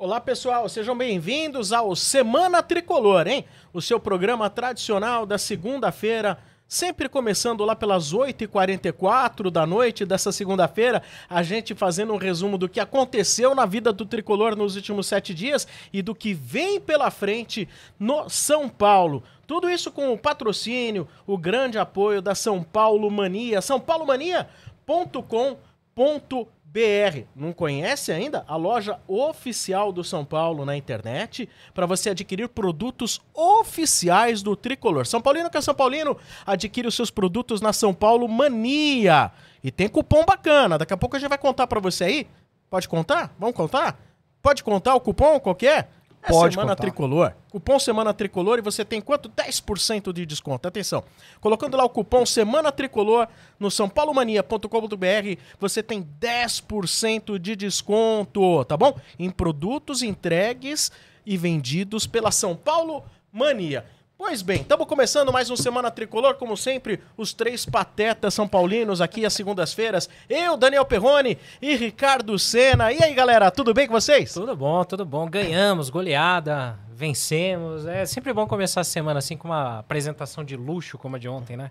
Olá pessoal, sejam bem-vindos ao Semana Tricolor, hein? O seu programa tradicional da segunda-feira, sempre começando lá pelas 8h44 da noite dessa segunda-feira, a gente fazendo um resumo do que aconteceu na vida do Tricolor nos últimos sete dias e do que vem pela frente no São Paulo. Tudo isso com o patrocínio, o grande apoio da São Paulo Mania, sãopaulomania.com.br BR. Não conhece ainda? A loja oficial do São Paulo na internet para você adquirir produtos oficiais do Tricolor. São Paulino que é São Paulino, adquire os seus produtos na São Paulo Mania. E tem cupom bacana. Daqui a pouco a gente vai contar para você aí. Pode contar? Vamos contar? Pode contar o cupom qualquer? É Pode Semana contar. Tricolor. Cupom Semana Tricolor e você tem quanto? 10% de desconto. Atenção. Colocando lá o cupom Semana Tricolor no sãopaulomania.com.br, você tem 10% de desconto, tá bom? Em produtos entregues e vendidos pela São Paulo Mania. Pois bem, estamos começando mais um Semana Tricolor, como sempre, os três patetas são paulinos aqui às segundas-feiras. Eu, Daniel Perrone e Ricardo Sena. E aí, galera, tudo bem com vocês? Tudo bom, tudo bom. Ganhamos, goleada, vencemos. É sempre bom começar a semana assim com uma apresentação de luxo como a de ontem, né?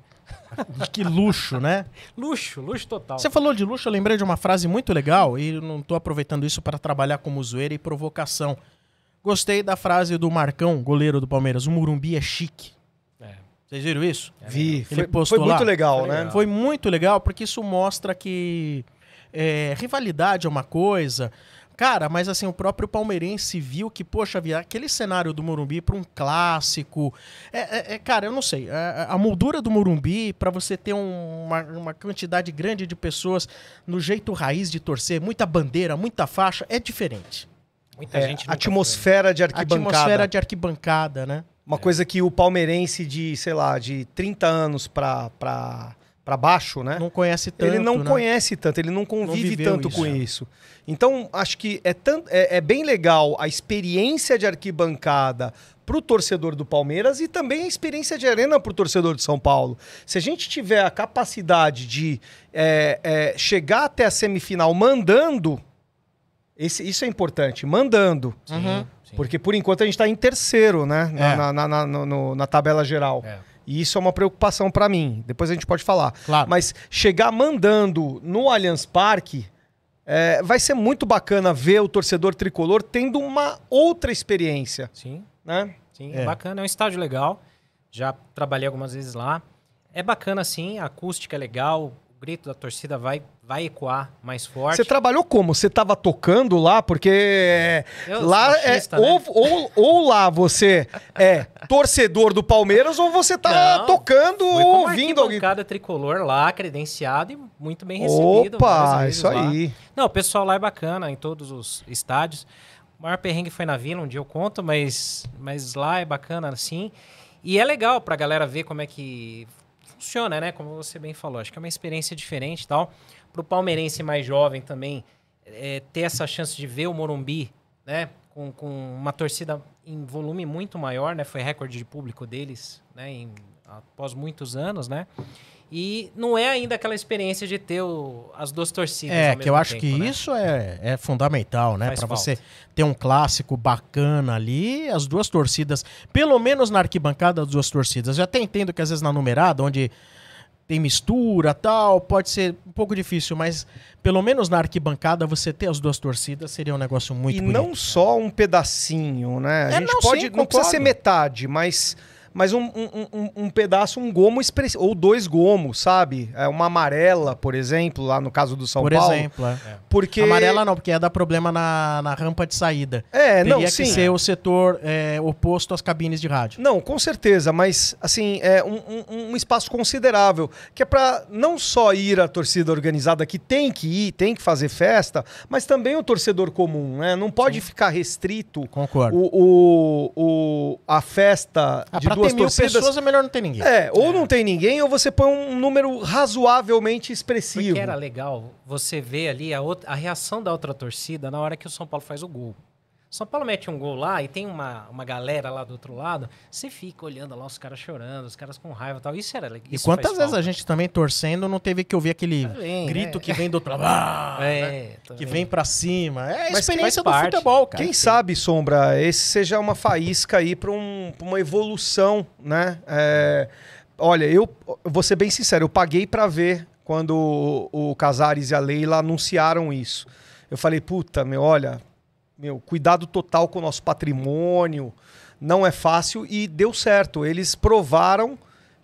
Que luxo, né? Luxo, luxo total. Você falou de luxo, eu lembrei de uma frase muito legal e não tô aproveitando isso para trabalhar como zoeira e provocação. Gostei da frase do Marcão, goleiro do Palmeiras. O Murumbi é chique. É. Vocês viram isso? Vi, Ele foi, postou foi muito lá. legal, Foi né? legal. Foi muito legal porque isso mostra que é, rivalidade é uma coisa. Cara, mas assim, o próprio palmeirense viu que, poxa, via aquele cenário do Morumbi para um clássico. É, é- é, cara, eu não sei. é- a moldura do Morumbi, para você ter um- uma, uma quantidade grande de pessoas no jeito raiz de torcer, muita bandeira, muita faixa, é diferente. Muita É, gente atmosfera de A arquibancada. atmosfera de arquibancada, né? Uma coisa que o palmeirense de, sei lá, de 30 anos pra, pra, pra baixo, né? Não conhece tanto. ele não né? conhece tanto, ele não convive viveu tanto isso, com é. isso. Então, acho que é, tan- é, é bem legal a experiência de arquibancada pro torcedor do Palmeiras e também a experiência de arena pro torcedor de São Paulo. Se a gente tiver a capacidade de é, é, chegar até a semifinal mandando, esse- isso é importante, mandando. Sim, Uhum. sim. Porque por enquanto a gente está em terceiro, né? Na, É. na, na- na- no- no- na tabela geral. É. E isso é uma preocupação para mim. Depois a gente pode falar. Claro. Mas chegar mandando no Allianz Parque é, vai ser muito bacana ver o torcedor tricolor tendo uma outra experiência, Sim, né? sim. É. Bacana, é um estádio legal. Já trabalhei algumas vezes lá. É bacana, sim, a acústica é legal, grito da torcida vai, vai ecoar mais forte. Você trabalhou como? Você estava tocando lá? Porque é, Eu lá é, machista, né? ou, ou, ou lá você é torcedor do Palmeiras ou você tá Não, tocando ou ouvindo alguém. arquibancada tricolor lá, credenciado e muito bem recebido. Opa, isso lá. aí. Não, o pessoal lá é bacana em todos os estádios. O maior perrengue foi na Vila, um dia eu conto, mas, mas lá é bacana assim. E é legal pra galera ver como é que funciona, né? Como você bem falou. Acho que é uma experiência diferente e tal. Pro palmeirense mais jovem também, é, ter essa chance de ver o Morumbi, né? Com, com uma torcida em volume muito maior, né? Foi recorde de público deles, né? Em, após muitos anos, né? E não é ainda aquela experiência de ter o- as duas torcidas. É, ao que eu acho tempo, que né? isso é, é fundamental, né? Falta. você ter um clássico bacana ali, as duas torcidas, pelo menos na arquibancada, as duas torcidas. Eu até entendo que às vezes na numerada, onde tem mistura tal, pode ser um pouco difícil, mas pelo menos na arquibancada você ter as duas torcidas seria um negócio muito e bonito. não só um pedacinho, né? A É, gente não, pode, sim, não precisa concordo. ser metade, mas, mas um, um, um- um pedaço, um gomo expressivo, ou dois gomos, sabe? É uma amarela, por exemplo, lá no caso do São Por Paulo. exemplo, é. Porque Amarela não, porque ia dar problema na, na rampa de saída. É, Teria não, que sim. ser o setor é, oposto às cabines de rádio. Não, com certeza, mas assim, é um, um- um espaço considerável, que é para não só ir a torcida organizada que tem que ir, tem que fazer festa, mas também o torcedor comum, né? Não pode ficar restrito Concordo. o, o, o- a festa Ah, de pra duas ter mil torcidas. pessoas é melhor não ter ninguém. É, ou não tem ninguém, ou você põe um número razoavelmente expressivo. Porque era legal você ver ali a, outra- a reação da outra torcida na hora que o São Paulo faz o gol. São Paulo mete um gol lá e tem uma, uma galera lá do outro lado, você fica olhando lá os caras chorando, os caras com raiva e tal. Isso era legal. E quantas vezes a gente também torcendo não teve que ouvir aquele Também, grito né? que vem do outro lado, ah, né? É, que vem pra cima. É a Mas experiência do parte. futebol, cara. Quem sabe, Sombra, esse seja uma faísca aí para um, pra uma evolução, né? É, olha, eu eu vou ser bem sincero, eu paguei para ver quando o, o Casares e a Leila anunciaram isso. Eu falei, puta, meu, olha, meu, cuidado total com o nosso patrimônio, não é fácil e deu certo. Eles provaram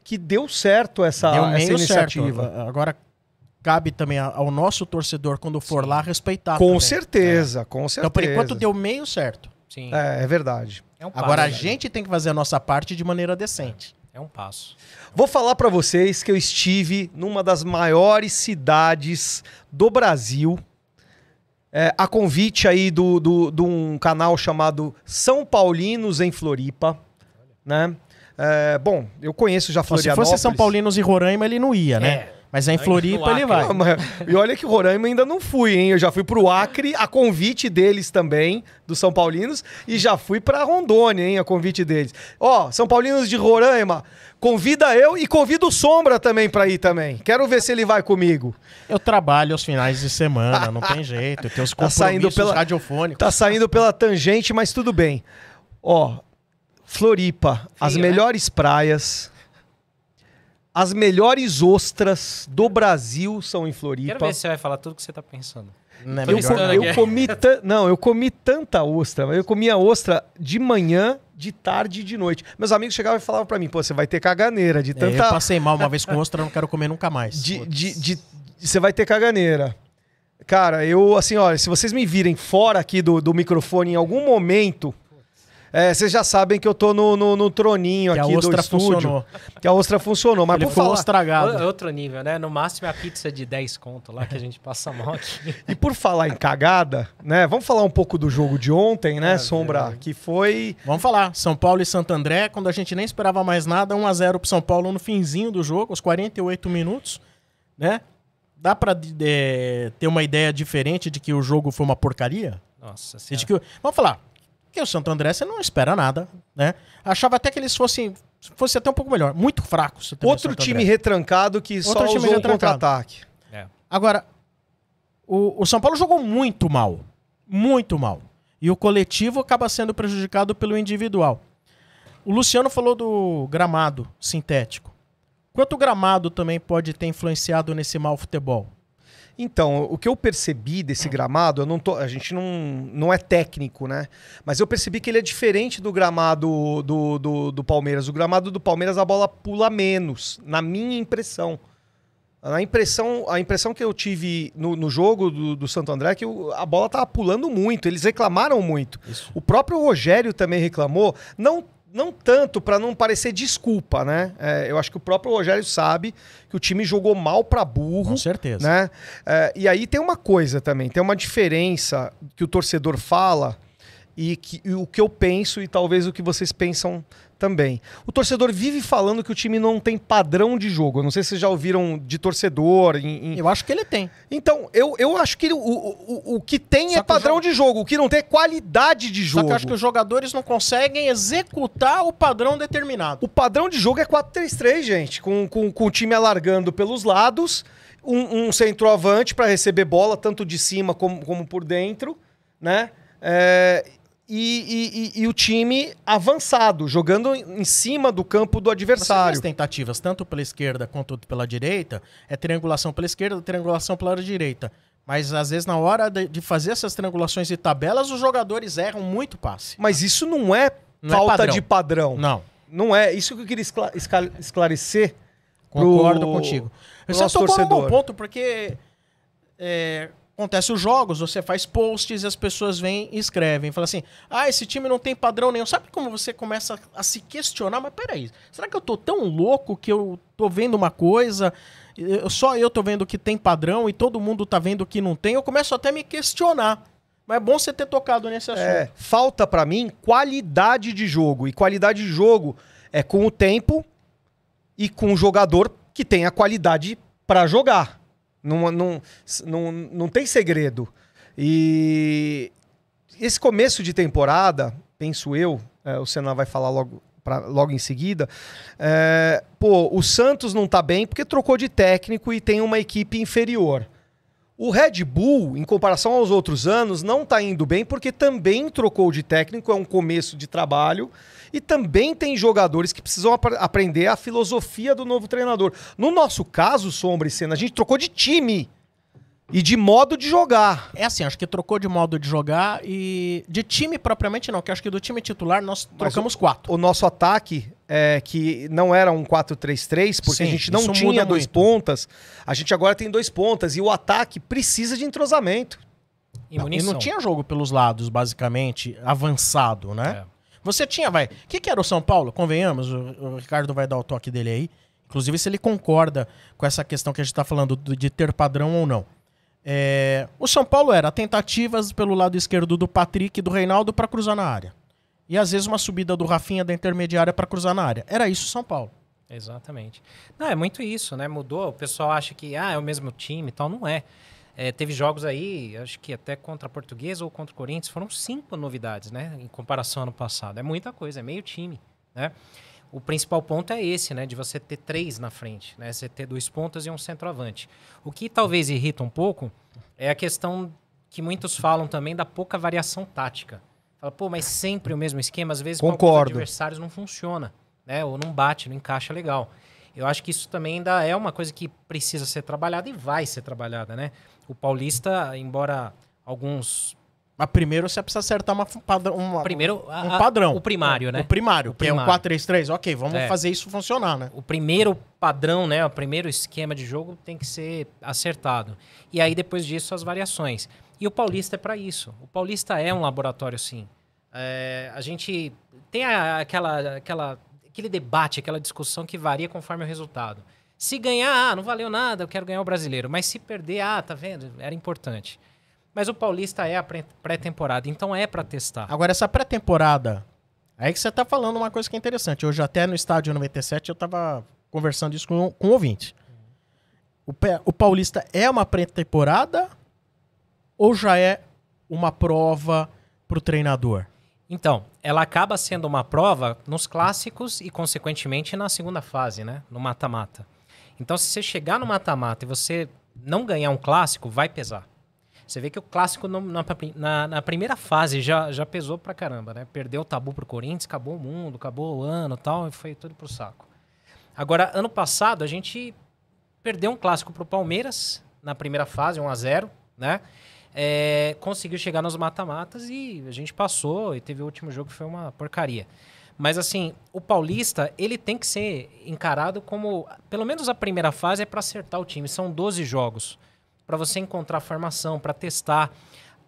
que deu certo essa, Deu essa iniciativa. certo. Agora cabe também ao nosso torcedor, quando for lá, respeitar. Com também. certeza, com certeza. Então, por enquanto, deu meio certo. Sim. É, é verdade. É um Agora, a passo, gente tem que fazer a nossa parte de maneira decente. É um passo. Vou falar pra vocês que eu estive numa das maiores cidades do Brasil. É, a convite aí do, do, de um canal chamado São Paulinos em Floripa, né? É, bom, eu conheço já Se Florianópolis. fosse São Paulinos e Roraima, ele não ia, né? É. Mas é em Aí, Floripa, ele vai. Ah, mas- E olha que Roraima ainda não fui, hein? Eu já fui pro Acre, a convite deles também, dos São Paulinos, e já fui pra Rondônia, hein? A convite deles. Ó, São Paulinos de Roraima, convida eu e convida o Sombra também pra ir também. Quero ver se ele vai comigo. Eu trabalho aos finais de semana, não tem jeito. Eu tenho os Tá compromissos saindo pela- radiofônicos. Tá saindo pela tangente, mas tudo bem. Ó, Floripa, as né? melhores praias, as melhores ostras do Brasil são em Floripa. Quero ver se você vai falar tudo que você tá pensando. Não é Eu, melhor co- listando não. eu comi não, eu comi tanta ostra, mas eu comia ostra de manhã, de tarde e de noite. Meus amigos chegavam e falavam pra mim, pô, você vai ter caganeira de É, tanta eu passei mal uma vez com ostra, não quero comer nunca mais. de, de, de- você vai ter caganeira. Cara, eu, assim, olha, se vocês me virem fora aqui do, do microfone em algum momento, é, vocês já sabem que eu tô no, no, no troninho Que a aqui do ostra estúdio. funcionou. Que a ostra funcionou. Mas Ele por falar, estragado. Outro nível, né? No máximo é a pizza de 10 conto lá que a gente passa mal aqui. e por falar em cagada, né? Vamos falar um pouco do jogo de ontem, né, Sombra? Que foi... Vamos falar. São Paulo e Santo André, quando a gente nem esperava mais nada, 1x0 pro São Paulo no finzinho do jogo, aos 48 minutos, né? Dá pra eh, ter uma ideia diferente de que o jogo foi uma porcaria? Nossa E de senhora. que, vamos falar, que o Santo André você não espera nada, né? Achava até que eles fossem fosse até um pouco melhor, muito fracos. Outro time retrancado que só Outro time usou retrancado. contra-ataque. É. Agora, o, o São Paulo jogou muito mal. Muito mal. E o coletivo acaba sendo prejudicado pelo individual. O Luciano falou do gramado sintético. Quanto o gramado também pode ter influenciado nesse mau futebol? Então, o que eu percebi desse gramado, tô, a gente não, não é técnico, né? Mas eu percebi que ele é diferente do gramado do, do, do Palmeiras. O gramado do Palmeiras a bola pula menos, na minha impressão. A impressão, a impressão que eu tive no, no jogo do, do Santo André é que o- a bola tava pulando muito, eles reclamaram muito. Isso. O próprio Rogério também reclamou, não, não tanto para não parecer desculpa, né? É, eu acho que o próprio Rogério sabe que o time jogou mal para burro Com certeza. né? É, e aí tem uma coisa também, tem uma diferença que o torcedor fala e, que, e o que eu penso e talvez o que vocês pensam também. O torcedor vive falando que o time não tem padrão de jogo. Eu não sei se vocês já ouviram de torcedor. em- em- Eu acho que ele tem. Então, eu, eu acho que o, o, o, o que tem Só é que padrão jogo- de jogo. O que não tem é qualidade de Só jogo. que eu acho que os jogadores não conseguem executar o padrão determinado. O padrão de jogo é 4-3-3, gente. Com, com, com o time alargando pelos lados, um, um centroavante para receber bola, tanto de cima como, como por dentro, né? É, e, e- e- e o time avançado, jogando em cima do campo do adversário. as tentativas, tanto pela esquerda quanto pela direita, é triangulação pela esquerda, triangulação pela direita. Mas às vezes, na hora de, fazer essas triangulações e tabelas, os jogadores erram muito passe. Mas isso não é Não é falta padrão. de padrão. Não, Não é. Isso que eu queria esclarecer. concordo pro- contigo. pro Você tocou num bom ponto, porque é, acontece os jogos, você faz posts e as pessoas vêm e escrevem. Fala assim, ah, esse time não tem padrão nenhum. Sabe como você começa a se questionar? Mas peraí, será que eu tô tão louco que eu tô vendo uma coisa... eu- Só eu tô vendo que tem padrão e todo mundo tá vendo que não tem. Eu começo até a me questionar. Mas é bom você ter tocado nesse assunto. É, falta pra mim qualidade de jogo. E qualidade de jogo é com o tempo e com o jogador que tem a qualidade pra jogar. Não, não, não, não tem segredo. E esse começo de temporada, penso eu, é, o Senna vai falar logo, pra, logo em seguida, é, pô, o Santos não tá bem porque trocou de técnico e tem uma equipe inferior. O Red Bull, em comparação aos outros anos, não tá indo bem porque também trocou de técnico, é um começo de trabalho. E também tem jogadores que precisam ap aprender a filosofia do novo treinador. No nosso caso, Sombra e Senna, a gente trocou de time e de modo de jogar. É assim, acho que trocou de modo de jogar e. De time propriamente não, que acho que do time titular nós trocamos o, quatro. O nosso ataque, é, que não era um 4-3-3, porque Sim, a gente não tinha muda dois muito. pontas, a gente agora tem dois pontas. E o ataque precisa de entrosamento. E Não, e não tinha jogo pelos lados, basicamente, avançado, né? É. Você tinha, vai. O que, que era o São Paulo? Convenhamos, o, o Ricardo vai dar o toque dele aí. Inclusive, se ele concorda com essa questão que a gente tá falando do- de ter padrão ou não. É, o São Paulo era tentativas pelo lado esquerdo do Patrick e do Reinaldo para cruzar na área. E às vezes uma subida do Rafinha da intermediária para cruzar na área. Era isso São Paulo. Exatamente. Não, é muito isso, né? Mudou. O pessoal acha que ah, é o mesmo time e tal. Não é. É, teve jogos aí, acho que até contra a Portuguesa ou contra o Corinthians, foram cinco novidades, né? Em comparação ao ano passado. É muita coisa, é meio time, né? O principal ponto é esse, né? De você ter três na frente, né? Você ter dois pontas e um centroavante. O que talvez irrita um pouco é a questão que muitos falam também da pouca variação tática. Fala, pô, mas sempre o mesmo esquema, às vezes com Concordo. adversários não funciona, né? Ou não bate, não encaixa legal. Eu acho que isso também ainda é uma coisa que precisa ser trabalhada e vai ser trabalhada, né? O Paulista, embora alguns Mas primeiro você precisa acertar uma, uma- primeiro a- um padrão. o primário, né? O primário, O que é um primário. 4-3-3. Ok, vamos É. fazer isso funcionar, né? o primeiro padrão, né, o primeiro esquema de jogo tem que ser acertado. E aí depois disso as variações. E o Paulista é para isso. O Paulista é um laboratório, sim. É, a gente tem a- aquela, aquela, aquele debate, aquela discussão que varia conforme o resultado. Se ganhar, ah, não valeu nada, eu quero ganhar o brasileiro. Mas se perder, ah, tá vendo? Era importante. Mas o Paulista é a pré- pré-temporada, então é para testar. Agora, essa pré-temporada, aí que você tá falando uma coisa que é interessante. Hoje, até no estádio 97, eu tava conversando isso com, com o ouvinte. O, o Paulista é uma pré-temporada ou já é uma prova pro treinador? Então, ela acaba sendo uma prova nos clássicos e, consequentemente, na segunda fase, né? No mata-mata. Então, se você chegar no mata-mata e você não ganhar um clássico, vai pesar. Você vê que o clássico no- na, na- na primeira fase já, já pesou pra caramba, né? Perdeu o tabu pro Corinthians, acabou o mundo, acabou o ano tal, e foi tudo pro saco. Agora, ano passado, a gente perdeu um clássico pro Palmeiras na primeira fase, 1 a 0 né? É, conseguiu chegar nos mata-matas e a gente passou e teve o último jogo que foi uma porcaria. Mas assim, o Paulista, ele tem que ser encarado como, pelo menos a primeira fase é para acertar o time, são 12 jogos para você encontrar formação, para testar.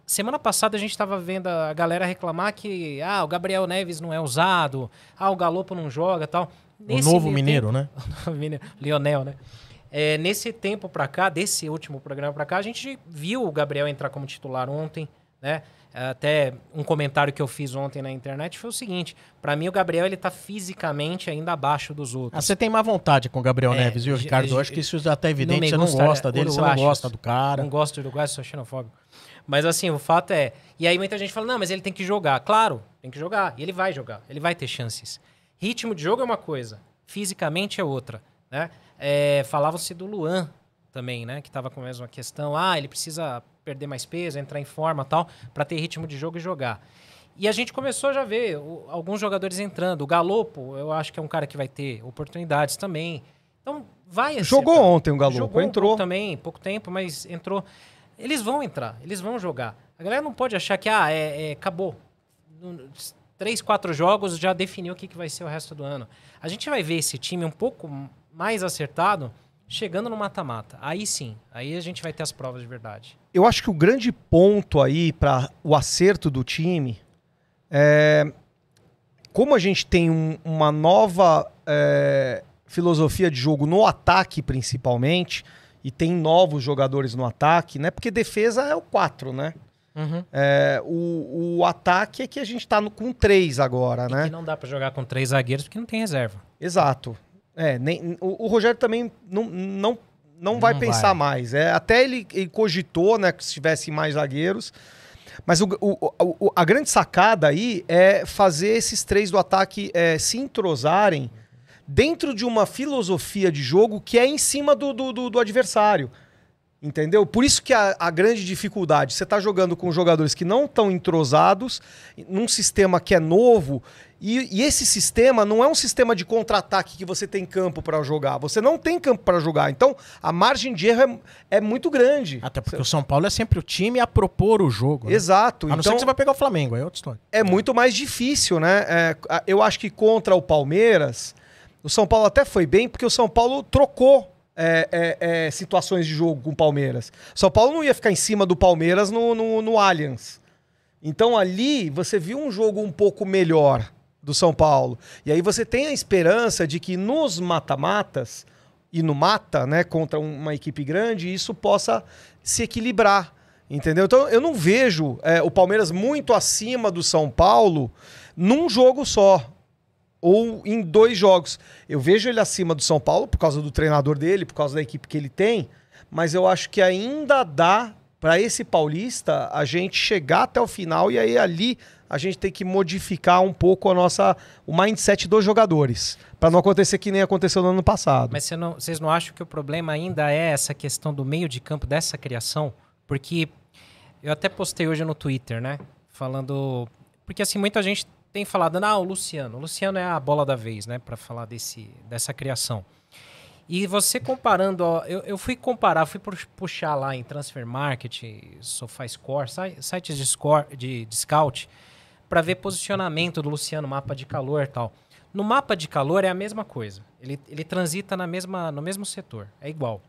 Semana passada a gente estava vendo a galera reclamar que ah, o Gabriel Neves não é usado, ah, o Galopo não joga, tal. o novo mineiro, né? Mineiro, Lionel, né? É, nesse tempo pra cá, desse último programa pra cá, a gente viu o Gabriel entrar como titular ontem, né? Até um comentário que eu fiz ontem na internet foi o seguinte: pra mim o Gabriel ele tá fisicamente ainda abaixo dos Ah, outros. você tem má vontade com o Gabriel É, Neves, viu, Ricardo? Eu acho que isso já tá não evidente. me Você não gusta, gosta né? dele, você não gosta do cara. Não gosto de Uruguai, sou xenofóbico. Mas assim, o fato é. E aí muita gente fala: não, mas ele tem que jogar. Claro, tem que jogar. E ele vai jogar, ele vai ter chances. Ritmo de jogo é uma coisa, fisicamente é outra. Né? É, Falava-se do Luan também, né? Que tava com a mesma questão. Ah, ele precisa perder mais peso, entrar em forma e tal, para ter ritmo de jogo e jogar. E a gente começou a já ver o- alguns jogadores entrando. O Galopo, eu acho que é um cara que vai ter oportunidades também. Então, vai Jogou ontem o Galopo, Jogou um entrou. pouco também, pouco tempo, mas entrou. Eles vão entrar, eles vão jogar. A galera não pode achar que, ah, é, é, acabou. Três, quatro jogos já definiu o que, que vai ser o resto do ano. A gente vai ver esse time um pouco mais acertado chegando no mata-mata. Aí sim, aí a gente vai ter as provas de verdade. Eu acho que o grande ponto aí para o acerto do time é como a gente tem um- uma nova é, filosofia de jogo no ataque, principalmente, e tem novos jogadores no ataque, né? Porque defesa é o 4, né? Uhum. É, o, o ataque é que a gente tá no- com três agora, E né? que não dá pra jogar com três zagueiros porque não tem reserva. Exato. É, nem, o, o Rogério também não, não, não vai Não pensar vai. mais. É, até ele, ele cogitou, né, que se tivesse mais zagueiros. Mas o- o- o- a grande sacada aí é fazer esses três do ataque é, se entrosarem dentro de uma filosofia de jogo que é em cima do, do, do- do adversário. Entendeu? Por isso que a, a grande dificuldade, você tá jogando com jogadores que não estão entrosados, num sistema que é novo, e, e esse sistema não é um sistema de contra-ataque que você tem campo para jogar. Você não tem campo para jogar. Então, a margem de erro é, é muito grande. Até porque o São Paulo é sempre o time a propor o jogo. né? Exato. A não ser então, que você vai pegar o Flamengo, aí é outra história. é muito mais difícil, né? É, eu acho que contra o Palmeiras, o São Paulo até foi bem, porque o São Paulo trocou é, é, é, situações de jogo com o Palmeiras. São Paulo não ia ficar em cima do Palmeiras no, no, no Allianz. Então ali você viu um jogo um pouco melhor do São Paulo. E aí você tem a esperança de que nos mata-matas e no mata, né, contra uma equipe grande, isso possa se equilibrar. Entendeu? Então eu não vejo é, o Palmeiras muito acima do São Paulo num jogo só. Ou em dois jogos. Eu vejo ele acima do São Paulo por causa do treinador dele, por causa da equipe que ele tem. Mas eu acho que ainda dá para esse paulista a gente chegar até o final e aí ali a gente tem que modificar um pouco a nossa o mindset dos jogadores para não acontecer que nem aconteceu no ano passado. Mas você não- vocês não acham que o problema ainda é essa questão do meio de campo, dessa criação? Porque eu até postei hoje no Twitter, né? Falando. Porque assim, muita gente tem falado, ah, o Luciano. O Luciano é a bola da vez, né? Pra falar desse, dessa criação. E você comparando, ó, eu, eu fui comparar, fui pu- puxar lá em Transfer Market, SofaScore, sites de, score, de, de scout, para ver posicionamento do Luciano, mapa de calor e tal. No mapa de calor é a mesma coisa. Ele, ele transita na mesma, no mesmo setor, é igual.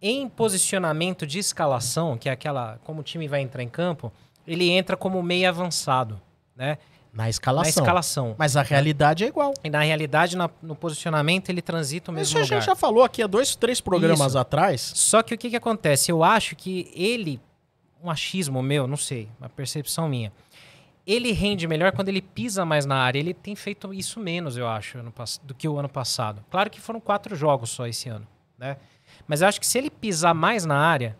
Em posicionamento de escalação, que é aquela como o time vai entrar em campo, ele entra como meio avançado, né? Na escalação. Na escalação. Mas a realidade é igual. E na realidade, na- no posicionamento, ele transita o Isso mesmo a lugar. gente já falou aqui há dois, três programas Isso. atrás. Só que o que, que acontece? Eu acho que ele, um achismo meu, não sei, uma percepção minha, ele rende melhor quando ele pisa mais na área. Ele tem feito isso menos, eu acho, do que o ano passado. Claro que foram quatro jogos só esse ano, né? Mas eu acho que se ele pisar mais na área,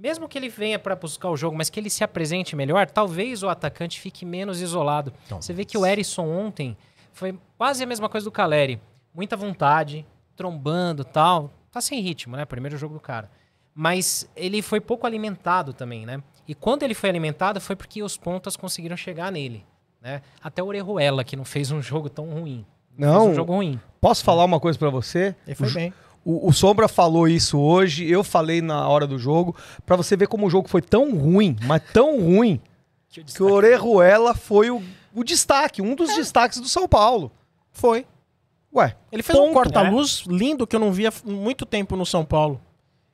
mesmo que ele venha para buscar o jogo, mas que ele se apresente melhor, talvez o atacante fique menos isolado. Você vê que o Erisson ontem foi quase a mesma coisa do Caleri. Muita vontade, trombando tal. Tá sem ritmo, né? Primeiro jogo do cara. Mas ele foi pouco alimentado também, né? E quando ele foi alimentado foi porque os pontas conseguiram chegar nele, né? Até o Orejuela, que não fez um jogo tão ruim. Não. Fez um jogo ruim. Posso falar uma coisa para você? Ele foi O- bem. O, o Sombra falou isso hoje, eu falei na hora do jogo, pra você ver como o jogo foi tão ruim, mas tão ruim, que o Orejuela foi o, o destaque, um dos destaques do São Paulo. Foi. Ué, Ele fez um Ponto, corta-luz lindo que eu não via há muito tempo no São Paulo.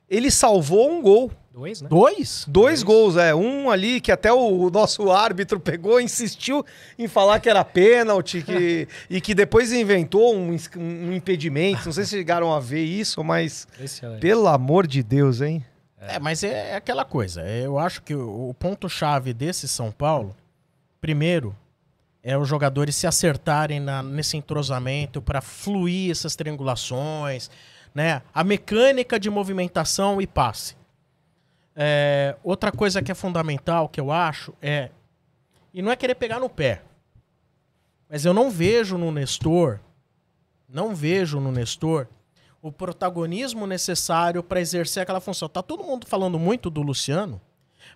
ele salvou um gol. Dois, né? Dois? Dois gols, é. Um ali que até o nosso árbitro pegou, insistiu em falar que era pênalti que, e que depois inventou um, um impedimento. Não sei se chegaram a ver isso, mas Excelente. pelo amor de Deus, hein? É, mas é, é aquela coisa. É, Eu acho que o, o ponto-chave desse São Paulo, primeiro, é os jogadores se acertarem na- nesse entrosamento para fluir essas triangulações, né? A mecânica de movimentação e passe. É, outra coisa que é fundamental, que eu acho, é. E não é querer pegar no pé. Mas eu não vejo no Nestor, não vejo no Nestor o protagonismo necessário para exercer aquela função. Tá todo mundo falando muito do Luciano,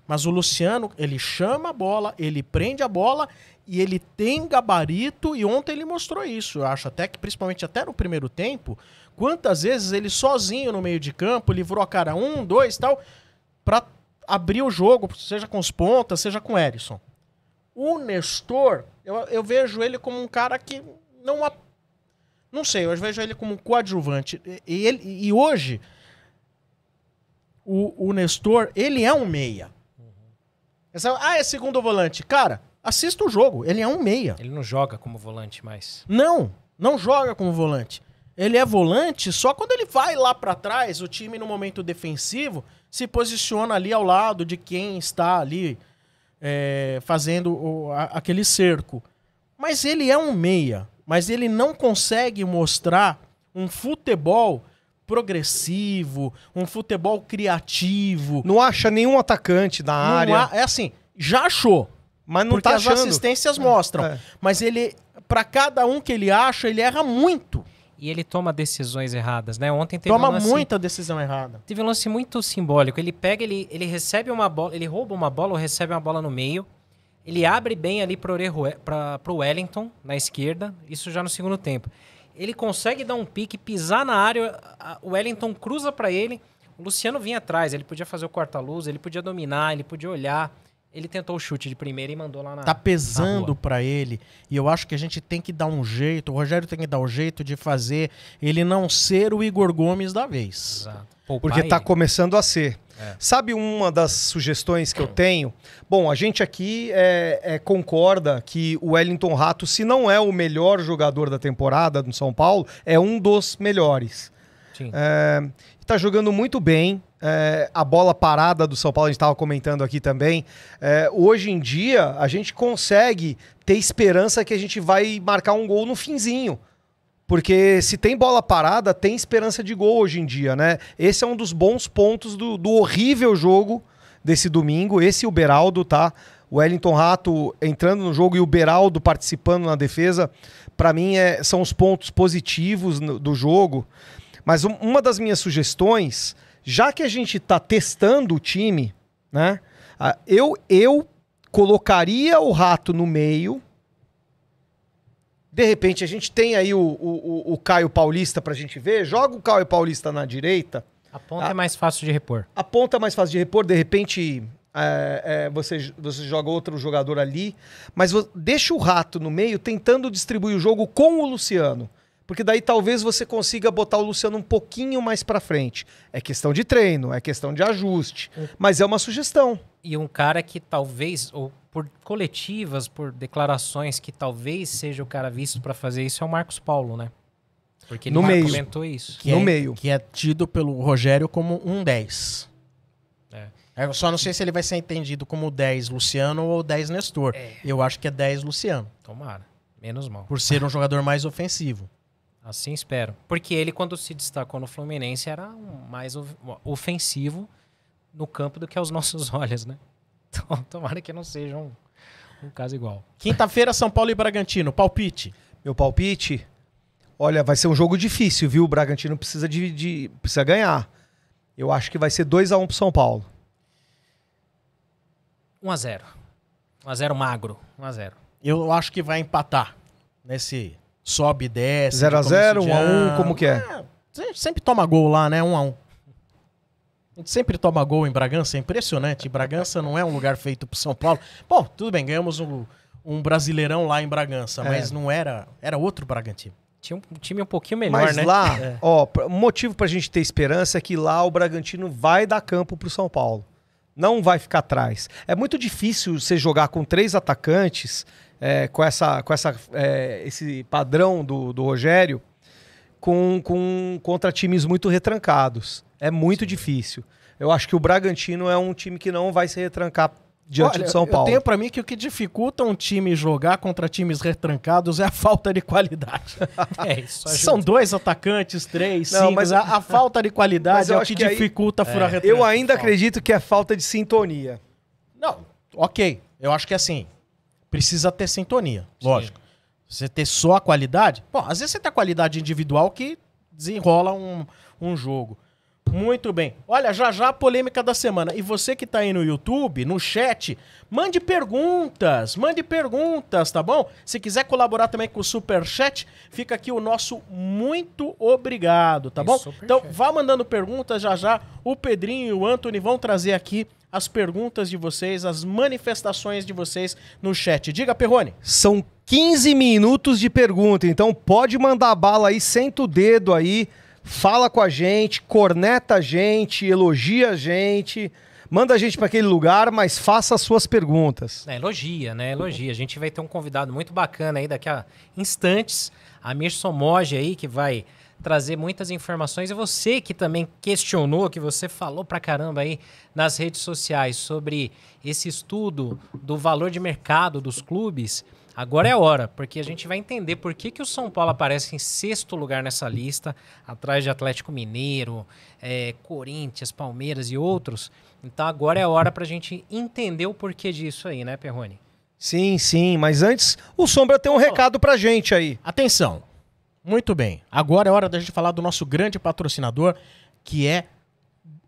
mas o Luciano, ele chama a bola, ele prende a bola e ele tem gabarito e ontem ele mostrou isso. Eu acho até que principalmente até no primeiro tempo, quantas vezes ele sozinho no meio de campo livrou a cara um, dois, tal, para abrir o jogo, seja com os pontas, seja com o Erisson. O Nestor, eu, eu vejo ele como um cara que não a- não sei, eu vejo ele como um coadjuvante. E, ele, e hoje, o, o Nestor, ele é um meia. Essa- Ah, é segundo volante. Cara, assista o jogo. Ele é um meia. Ele não joga como volante mais. Não, não joga como volante. Ele é volante só quando ele vai lá pra trás, o time no momento defensivo se posiciona ali ao lado de quem está ali é, fazendo o- a- aquele cerco. Mas ele é um meia, mas ele não consegue mostrar um futebol progressivo, um futebol criativo. Não acha nenhum atacante na Não área. há- é assim, já achou. Mas não porque tá as achando. assistências mostram. É. Mas ele, pra cada um que ele acha, ele erra muito. E ele toma decisões erradas, né? Ontem teve Toma um lance, muita decisão errada. Teve um lance muito simbólico. Ele pega, ele, ele recebe uma bola, ele rouba uma bola ou recebe uma bola no meio. Ele abre bem ali pra, pro Wellington, na esquerda. Isso já no segundo tempo. Ele consegue dar um pique, pisar na área. O Wellington cruza pra ele. O Luciano vinha atrás. Ele podia fazer o corta-luz, ele podia dominar, ele podia olhar. Ele tentou o chute de primeira e mandou lá na. Tá pesando rua. pra ele. E eu acho que a gente tem que dar um jeito. O Rogério tem que dar o jeito de fazer ele não ser o Igor Gomes da vez. Exato. Poupar Porque tá ele. começando a ser. É. Sabe uma das sugestões que eu tenho? Bom, a gente aqui é, é, concorda que o Wellington Rato, se não é o melhor jogador da temporada no São Paulo, é um dos melhores. Sim. É, tá jogando muito bem. É, a bola parada do São Paulo, a gente estava comentando aqui também. É, hoje em dia, a gente consegue ter esperança que a gente vai marcar um gol no finzinho. Porque se tem bola parada, tem esperança de gol hoje em dia, né? Esse é um dos bons pontos do, do horrível jogo desse domingo. Esse o Beraldo, tá? O Wellington Rato entrando no jogo e o Beraldo participando na defesa, para mim é- são os pontos positivos no- do jogo. Mas um- uma das minhas sugestões, já que a gente está testando o time, né? Eu, eu colocaria o rato no meio. De repente, a gente tem aí o, o, o- Caio Paulista pra gente ver. Joga o Caio Paulista na direita. A ponta Ah. é mais fácil de repor. A ponta é mais fácil de repor, de repente é, é, você, você joga outro jogador ali, mas deixa o rato no meio tentando distribuir o jogo com o Luciano. Porque daí talvez você consiga botar o Luciano um pouquinho mais pra frente. É questão de treino, é questão de ajuste. Mas é uma sugestão. E um cara que talvez, ou por coletivas, por declarações, que talvez seja o cara visto pra fazer isso é o Marcos Paulo, né? Porque ele No meio. comentou isso. Que No é, meio. Que é tido pelo Rogério como um 10. É. Eu só não sei se ele vai ser entendido como 10 Luciano ou 10 Nestor. É. Eu acho que é 10 Luciano, Tomara. Menos mal. por ser um jogador mais ofensivo. Assim espero. Porque ele, quando se destacou no Fluminense, era um mais of- ofensivo no campo do que aos nossos olhos, né? Então, tomara que não seja um, um caso igual. Quinta-feira, São Paulo e Bragantino. Palpite. Meu palpite, olha, vai ser um jogo difícil, viu? O Bragantino precisa, de, de- precisa ganhar. Eu acho que vai ser 2 a 1 pro São Paulo. 1x0. 1x0 magro. 1x0. Eu acho que vai empatar nesse sobe e desce. 0 a de 0, começo de 1 a 1, ano. como que é? a gente sempre toma gol lá, né? 1 a 1 A gente sempre toma gol em Bragança, é impressionante. Bragança não é um lugar feito pro São Paulo. Bom, tudo bem, ganhamos um, um brasileirão lá em Bragança, É. mas não era. Era outro Bragantino. Tinha um time um pouquinho melhor, Mas né? lá, É. ó, um motivo pra gente ter esperança é que lá o Bragantino vai dar campo pro São Paulo. Não vai ficar atrás. É muito difícil você jogar com três atacantes, é, com, essa, com essa, é, esse padrão do, do Rogério, com, com, contra times muito retrancados. É muito difícil. Eu acho que o Bragantino é um time que não vai se retrancar diante Olha, do São Paulo. Eu tenho pra mim que o que dificulta um time jogar contra times retrancados é a falta de qualidade. É, isso São dois atacantes, três, Não, cinco. mas- a, a falta de qualidade é o que, que aí- dificulta furar retranca. Eu ainda acredito que é falta de sintonia. Não, ok. Eu acho que assim, precisa ter sintonia, lógico. Você ter só a qualidade. Bom, às vezes você tem a qualidade individual que desenrola um, um jogo. Muito bem. Olha, já já a polêmica da semana. E você que tá aí no YouTube, no chat, mande perguntas, mande perguntas, tá bom? Se quiser colaborar também com o Super Chat, fica aqui o nosso muito obrigado, tá Tem bom? Então, vá mandando perguntas já já. O Pedrinho e o Anthony vão trazer aqui as perguntas de vocês, as manifestações de vocês no chat. Diga, Perrone. São 15 minutos de pergunta, então pode mandar bala aí, senta o dedo aí, fala com a gente, corneta a gente, elogia a gente, manda a gente para aquele lugar, mas faça as suas perguntas. É, elogia, né? Elogia. A gente vai ter um convidado muito bacana aí daqui a instantes, Amir Somoge aí, que vai trazer muitas informações. E você que também questionou, que você falou pra caramba aí nas redes sociais sobre esse estudo do valor de mercado dos clubes, Agora é a hora, porque a gente vai entender por que, que o São Paulo aparece em sexto lugar nessa lista, atrás de Atlético Mineiro, é, Corinthians, Palmeiras e outros. Então agora é a hora para a gente entender o porquê disso aí, né, Perrone? Sim, sim, mas antes o Sombra tem um recado pra gente aí. Atenção. Muito bem. Agora é hora da gente falar do nosso grande patrocinador, que é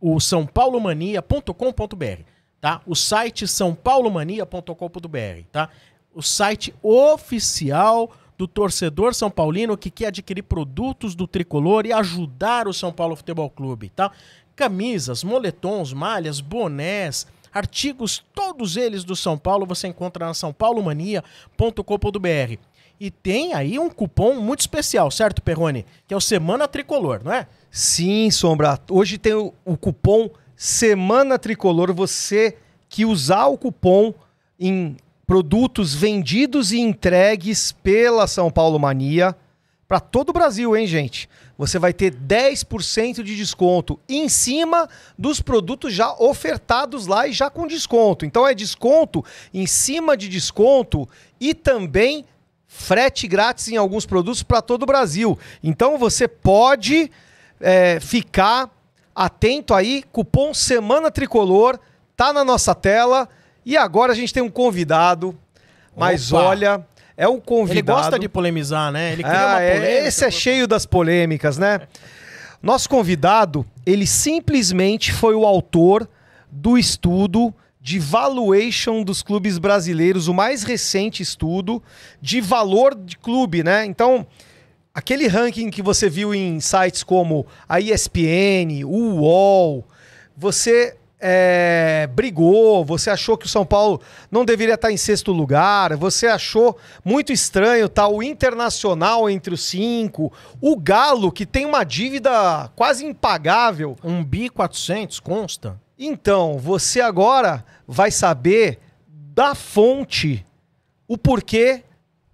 o sãopaulomania.com.br, tá? O site sãopaulomania.com.br, tá? O site oficial do torcedor são paulino que quer adquirir produtos do tricolor e ajudar o São Paulo Futebol Clube, tá? Camisas, moletons, malhas, bonés, artigos, todos eles do São Paulo você encontra na sãopaulomania.com.br. E tem aí um cupom muito especial, certo, Perrone? Que é o Semana Tricolor, não é? Sim, Sombra. Hoje tem o, o cupom Semana Tricolor. Você que usar o cupom em produtos vendidos e entregues pela São Paulo Mania para todo o Brasil, hein, gente? Você vai ter 10% de desconto em cima dos produtos já ofertados lá e já com desconto. Então é desconto em cima de desconto e também frete grátis em alguns produtos para todo o Brasil. Então você pode é, ficar atento aí, cupom Semana Tricolor, tá na nossa tela. E agora a gente tem um convidado, mas Opa. olha, é um convidado. Ele gosta de polemizar, né? Ele cria Ah, uma é, polêmica. esse é cheio das polêmicas, né? Nosso convidado, ele simplesmente foi o autor do estudo de valuation dos clubes brasileiros, o mais recente estudo de valor de clube, né? Então, aquele ranking que você viu em sites como a ESPN, o UOL, você é, brigou, você achou que o São Paulo não deveria estar em sexto lugar, você achou muito estranho tá, o Internacional entre os cinco, o Galo, que tem uma dívida quase impagável. Um bi 400 consta? Então, você agora vai saber da fonte o porquê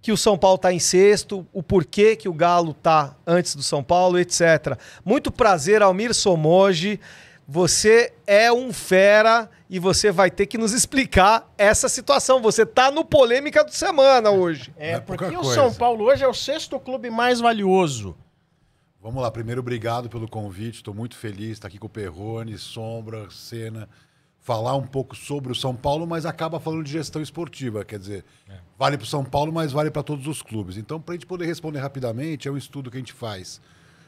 que o São Paulo está em sexto, o porquê que o Galo está antes do São Paulo, etc. Muito prazer, Almir Somoji. Você é um fera e você vai ter que nos explicar essa situação. Você tá no polêmica do semana hoje. É, é porque o. São Paulo hoje é o sexto clube mais valioso. Vamos lá, primeiro obrigado pelo convite, estou muito feliz de estar aqui com o Perrone, Sombra, Senna, falar um pouco sobre o São Paulo, mas acaba falando de gestão esportiva, quer dizer, vale para o São Paulo, mas vale para todos os clubes. Então, para a gente poder responder rapidamente, é um estudo que a gente faz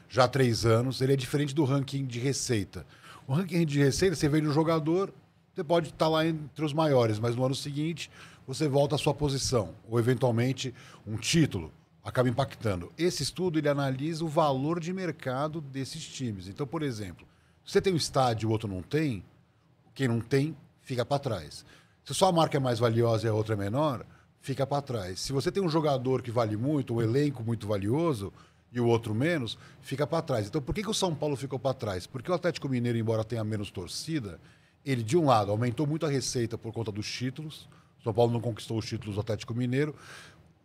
já há três anos, ele é diferente do ranking de receita. O ranking de receita, você vende um jogador, você pode estar lá entre os maiores, mas no ano seguinte você volta à sua posição, ou eventualmente um título acaba impactando. Esse estudo ele analisa o valor de mercado desses times. Então, por exemplo, você tem um estádio e o outro não tem, quem não tem fica para trás. Se sua marca é mais valiosa e a outra é menor, fica para trás. Se você tem um jogador que vale muito, um elenco muito valioso e o outro menos, fica para trás. Então, por que, que o São Paulo ficou para trás? Porque o Atlético Mineiro, embora tenha menos torcida, ele, de um lado, aumentou muito a receita por conta dos títulos. O São Paulo não conquistou os títulos do Atlético Mineiro.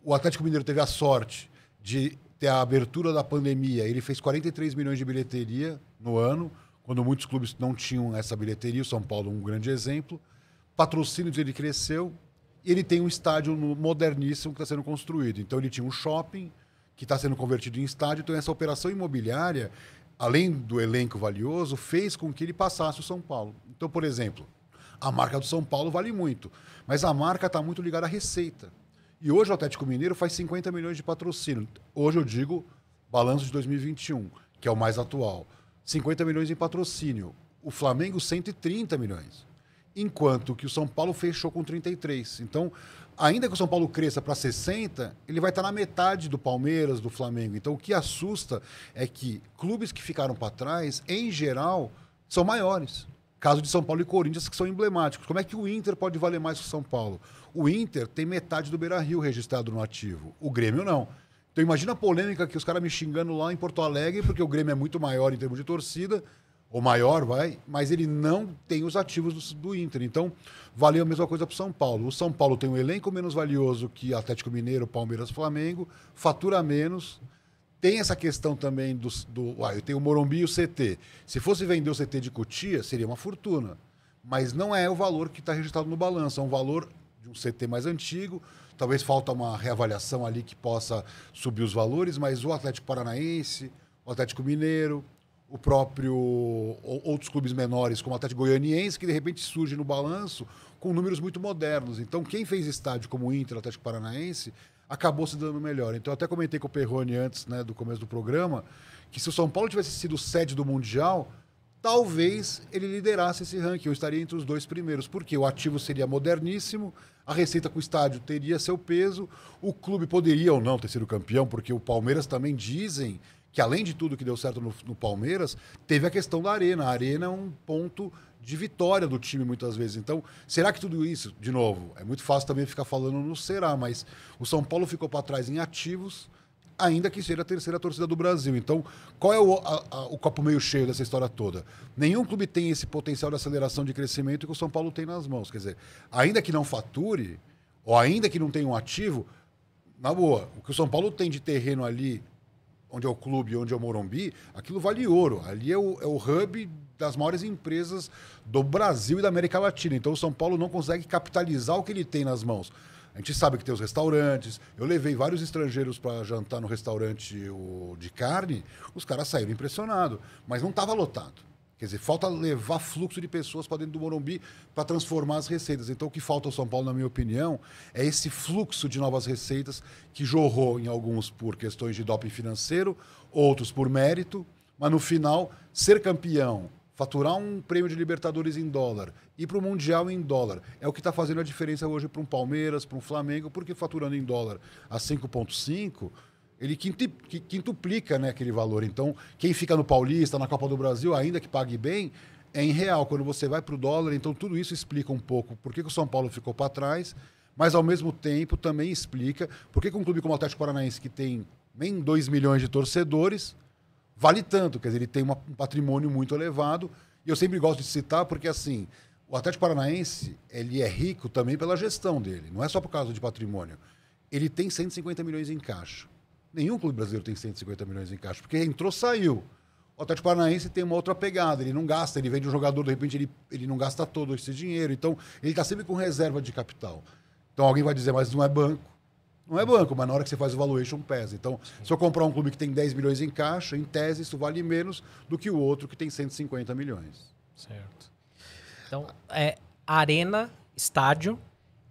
O Atlético Mineiro teve a sorte de ter a abertura da pandemia. Ele fez 43 milhões de bilheteria no ano, quando muitos clubes não tinham essa bilheteria. O São Paulo é um grande exemplo. Patrocínio dele cresceu. Ele tem um estádio moderníssimo que está sendo construído. Então ele tinha um shopping que está sendo convertido em estádio. Então essa operação imobiliária, além do elenco valioso, fez com que ele passasse o São Paulo. Então, por exemplo, a marca do São Paulo vale muito, mas a marca está muito ligada à receita. E hoje o Atlético Mineiro faz 50 milhões de patrocínio. Hoje eu digo balanço de 2021, que é o mais atual. 50 milhões em patrocínio. O Flamengo, 130 milhões. Enquanto que o São Paulo fechou com 33. Então, ainda que o São Paulo cresça para 60, ele vai estar na metade do Palmeiras, do Flamengo. Então, o que assusta é que clubes que ficaram para trás, em geral, são maiores. Caso de São Paulo e Corinthians, que são emblemáticos. Como é que o Inter pode valer mais que o São Paulo? O Inter tem metade do Beira Rio registrado no ativo. O Grêmio não. Então imagina a polêmica que os caras me xingando lá em Porto Alegre, porque o Grêmio é muito maior em termos de torcida, ou maior, vai, mas ele não tem os ativos do, do Inter. Então, valeu a mesma coisa para o São Paulo. O São Paulo tem um elenco menos valioso que Atlético Mineiro, Palmeiras, Flamengo, fatura menos. Tem essa questão também do. do ah, eu tenho o Morumbi e o CT. Se fosse vender o CT de Cotia, seria uma fortuna. Mas não é o valor que está registrado no balanço, é um valor de um CT mais antigo. Talvez falta uma reavaliação ali que possa subir os valores, mas o Atlético Paranaense, o Atlético Mineiro, o próprio ou- outros clubes menores, como o Atlético Goianiense, que de repente surge no balanço com números muito modernos. Então, quem fez estádio como o Inter, o Atlético Paranaense, acabou se dando melhor. Então, até comentei com o Perrone antes né, do começo do programa que se o São Paulo tivesse sido sede do Mundial, talvez ele liderasse esse ranking, eu estaria entre os dois primeiros, porque o ativo seria moderníssimo, a receita com o estádio teria seu peso, o clube poderia ou não ter sido campeão, porque o Palmeiras também dizem que, além de tudo que deu certo no, no Palmeiras, teve a questão da arena. A arena é um ponto de vitória do time muitas vezes. Então, será que tudo isso, de novo, é muito fácil também ficar falando no será, mas o São Paulo ficou para trás em ativos, ainda que seja a terceira torcida do Brasil. Então, qual é o, a- a- o copo meio cheio dessa história toda? Nenhum clube tem esse potencial de aceleração de crescimento que o São Paulo tem nas mãos. Quer dizer, ainda que não fature, ou ainda que não tenha um ativo, na boa, o que o São Paulo tem de terreno ali, onde é o clube, onde é o Morumbi, aquilo vale ouro. Ali é o, é o hub das maiores empresas do Brasil e da América Latina. Então o São Paulo não consegue capitalizar o que ele tem nas mãos. A gente sabe que tem os restaurantes. Eu levei vários estrangeiros para jantar no restaurante de carne, os caras saíram impressionados. Mas não estava lotado. Quer dizer, falta levar fluxo de pessoas para dentro do Morumbi para transformar as receitas. Então, o que falta ao São Paulo, na minha opinião, é esse fluxo de novas receitas que jorrou em alguns por questões de doping financeiro, outros por mérito, mas no final, ser campeão, faturar um prêmio de Libertadores em dólar, ir para o Mundial em dólar, é o que está fazendo a diferença hoje para um Palmeiras, para um Flamengo, porque faturando em dólar a 5,5 ele quintuplica né, aquele valor. Então, quem fica no Paulista, na Copa do Brasil, ainda que pague bem, é em real. Quando você vai para o dólar, então tudo isso explica um pouco por que, que o São Paulo ficou para trás, mas ao mesmo tempo também explica por que, que um clube como o Atlético Paranaense, que tem nem 2 milhões de torcedores, vale tanto. Quer dizer, ele tem uma- um patrimônio muito elevado. E eu sempre gosto de citar porque, assim, o Atlético Paranaense, ele é rico também pela gestão dele. Não é só por causa de patrimônio. Ele tem 150 milhões em caixa. Nenhum clube brasileiro tem 150 milhões em caixa, porque entrou, saiu. O Atlético Paranaense tem uma outra pegada, ele não gasta, ele vende um jogador, de repente ele, ele não gasta todo esse dinheiro. Então, ele está sempre com reserva de capital. Então, alguém vai dizer, mas não é banco. Não é banco, mas na hora que você faz o valuation pesa. Então, se eu comprar um clube que tem 10 milhões em caixa, em tese, isso vale menos do que o outro que tem 150 milhões. Certo. Então, é, arena, estádio,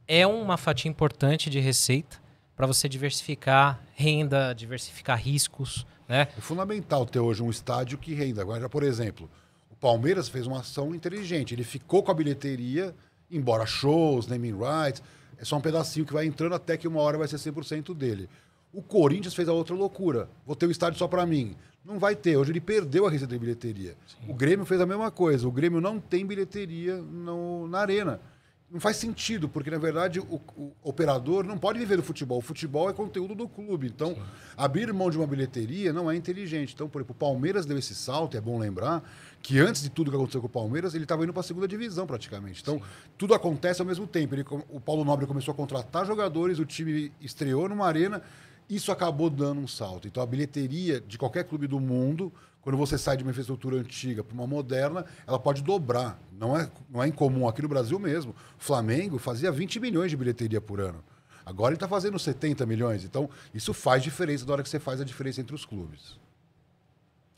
é uma fatia importante de receita para você diversificar renda, diversificar riscos, né? É fundamental ter hoje um estádio que renda. Agora, por exemplo, o Palmeiras fez uma ação inteligente. Ele ficou com a bilheteria, embora shows, naming rights, é só um pedacinho que vai entrando até que uma hora vai ser 100% dele. O Corinthians fez a outra loucura. Vou ter o estádio só para mim. Não vai ter. Hoje ele perdeu a receita de bilheteria. O Grêmio fez a mesma coisa. O Grêmio não tem bilheteria no- na arena. Não faz sentido, porque na verdade o, o operador não pode viver do futebol. O futebol é conteúdo do clube. Então, abrir mão de uma bilheteria não é inteligente. Então, por exemplo, o Palmeiras deu esse salto, é bom lembrar, que antes de tudo que aconteceu com o Palmeiras, ele estava indo para a segunda divisão praticamente. Então, tudo acontece ao mesmo tempo. Ele o Paulo Nobre começou a contratar jogadores, o time estreou numa arena, isso acabou dando um salto. Então, a bilheteria de qualquer clube do mundo, quando você sai de uma infraestrutura antiga para uma moderna, ela pode dobrar. Não é, não é incomum aqui no Brasil mesmo. O Flamengo fazia 20 milhões de bilheteria por ano. Agora ele está fazendo 70 milhões. Então, isso faz diferença na hora que você faz a diferença entre os clubes.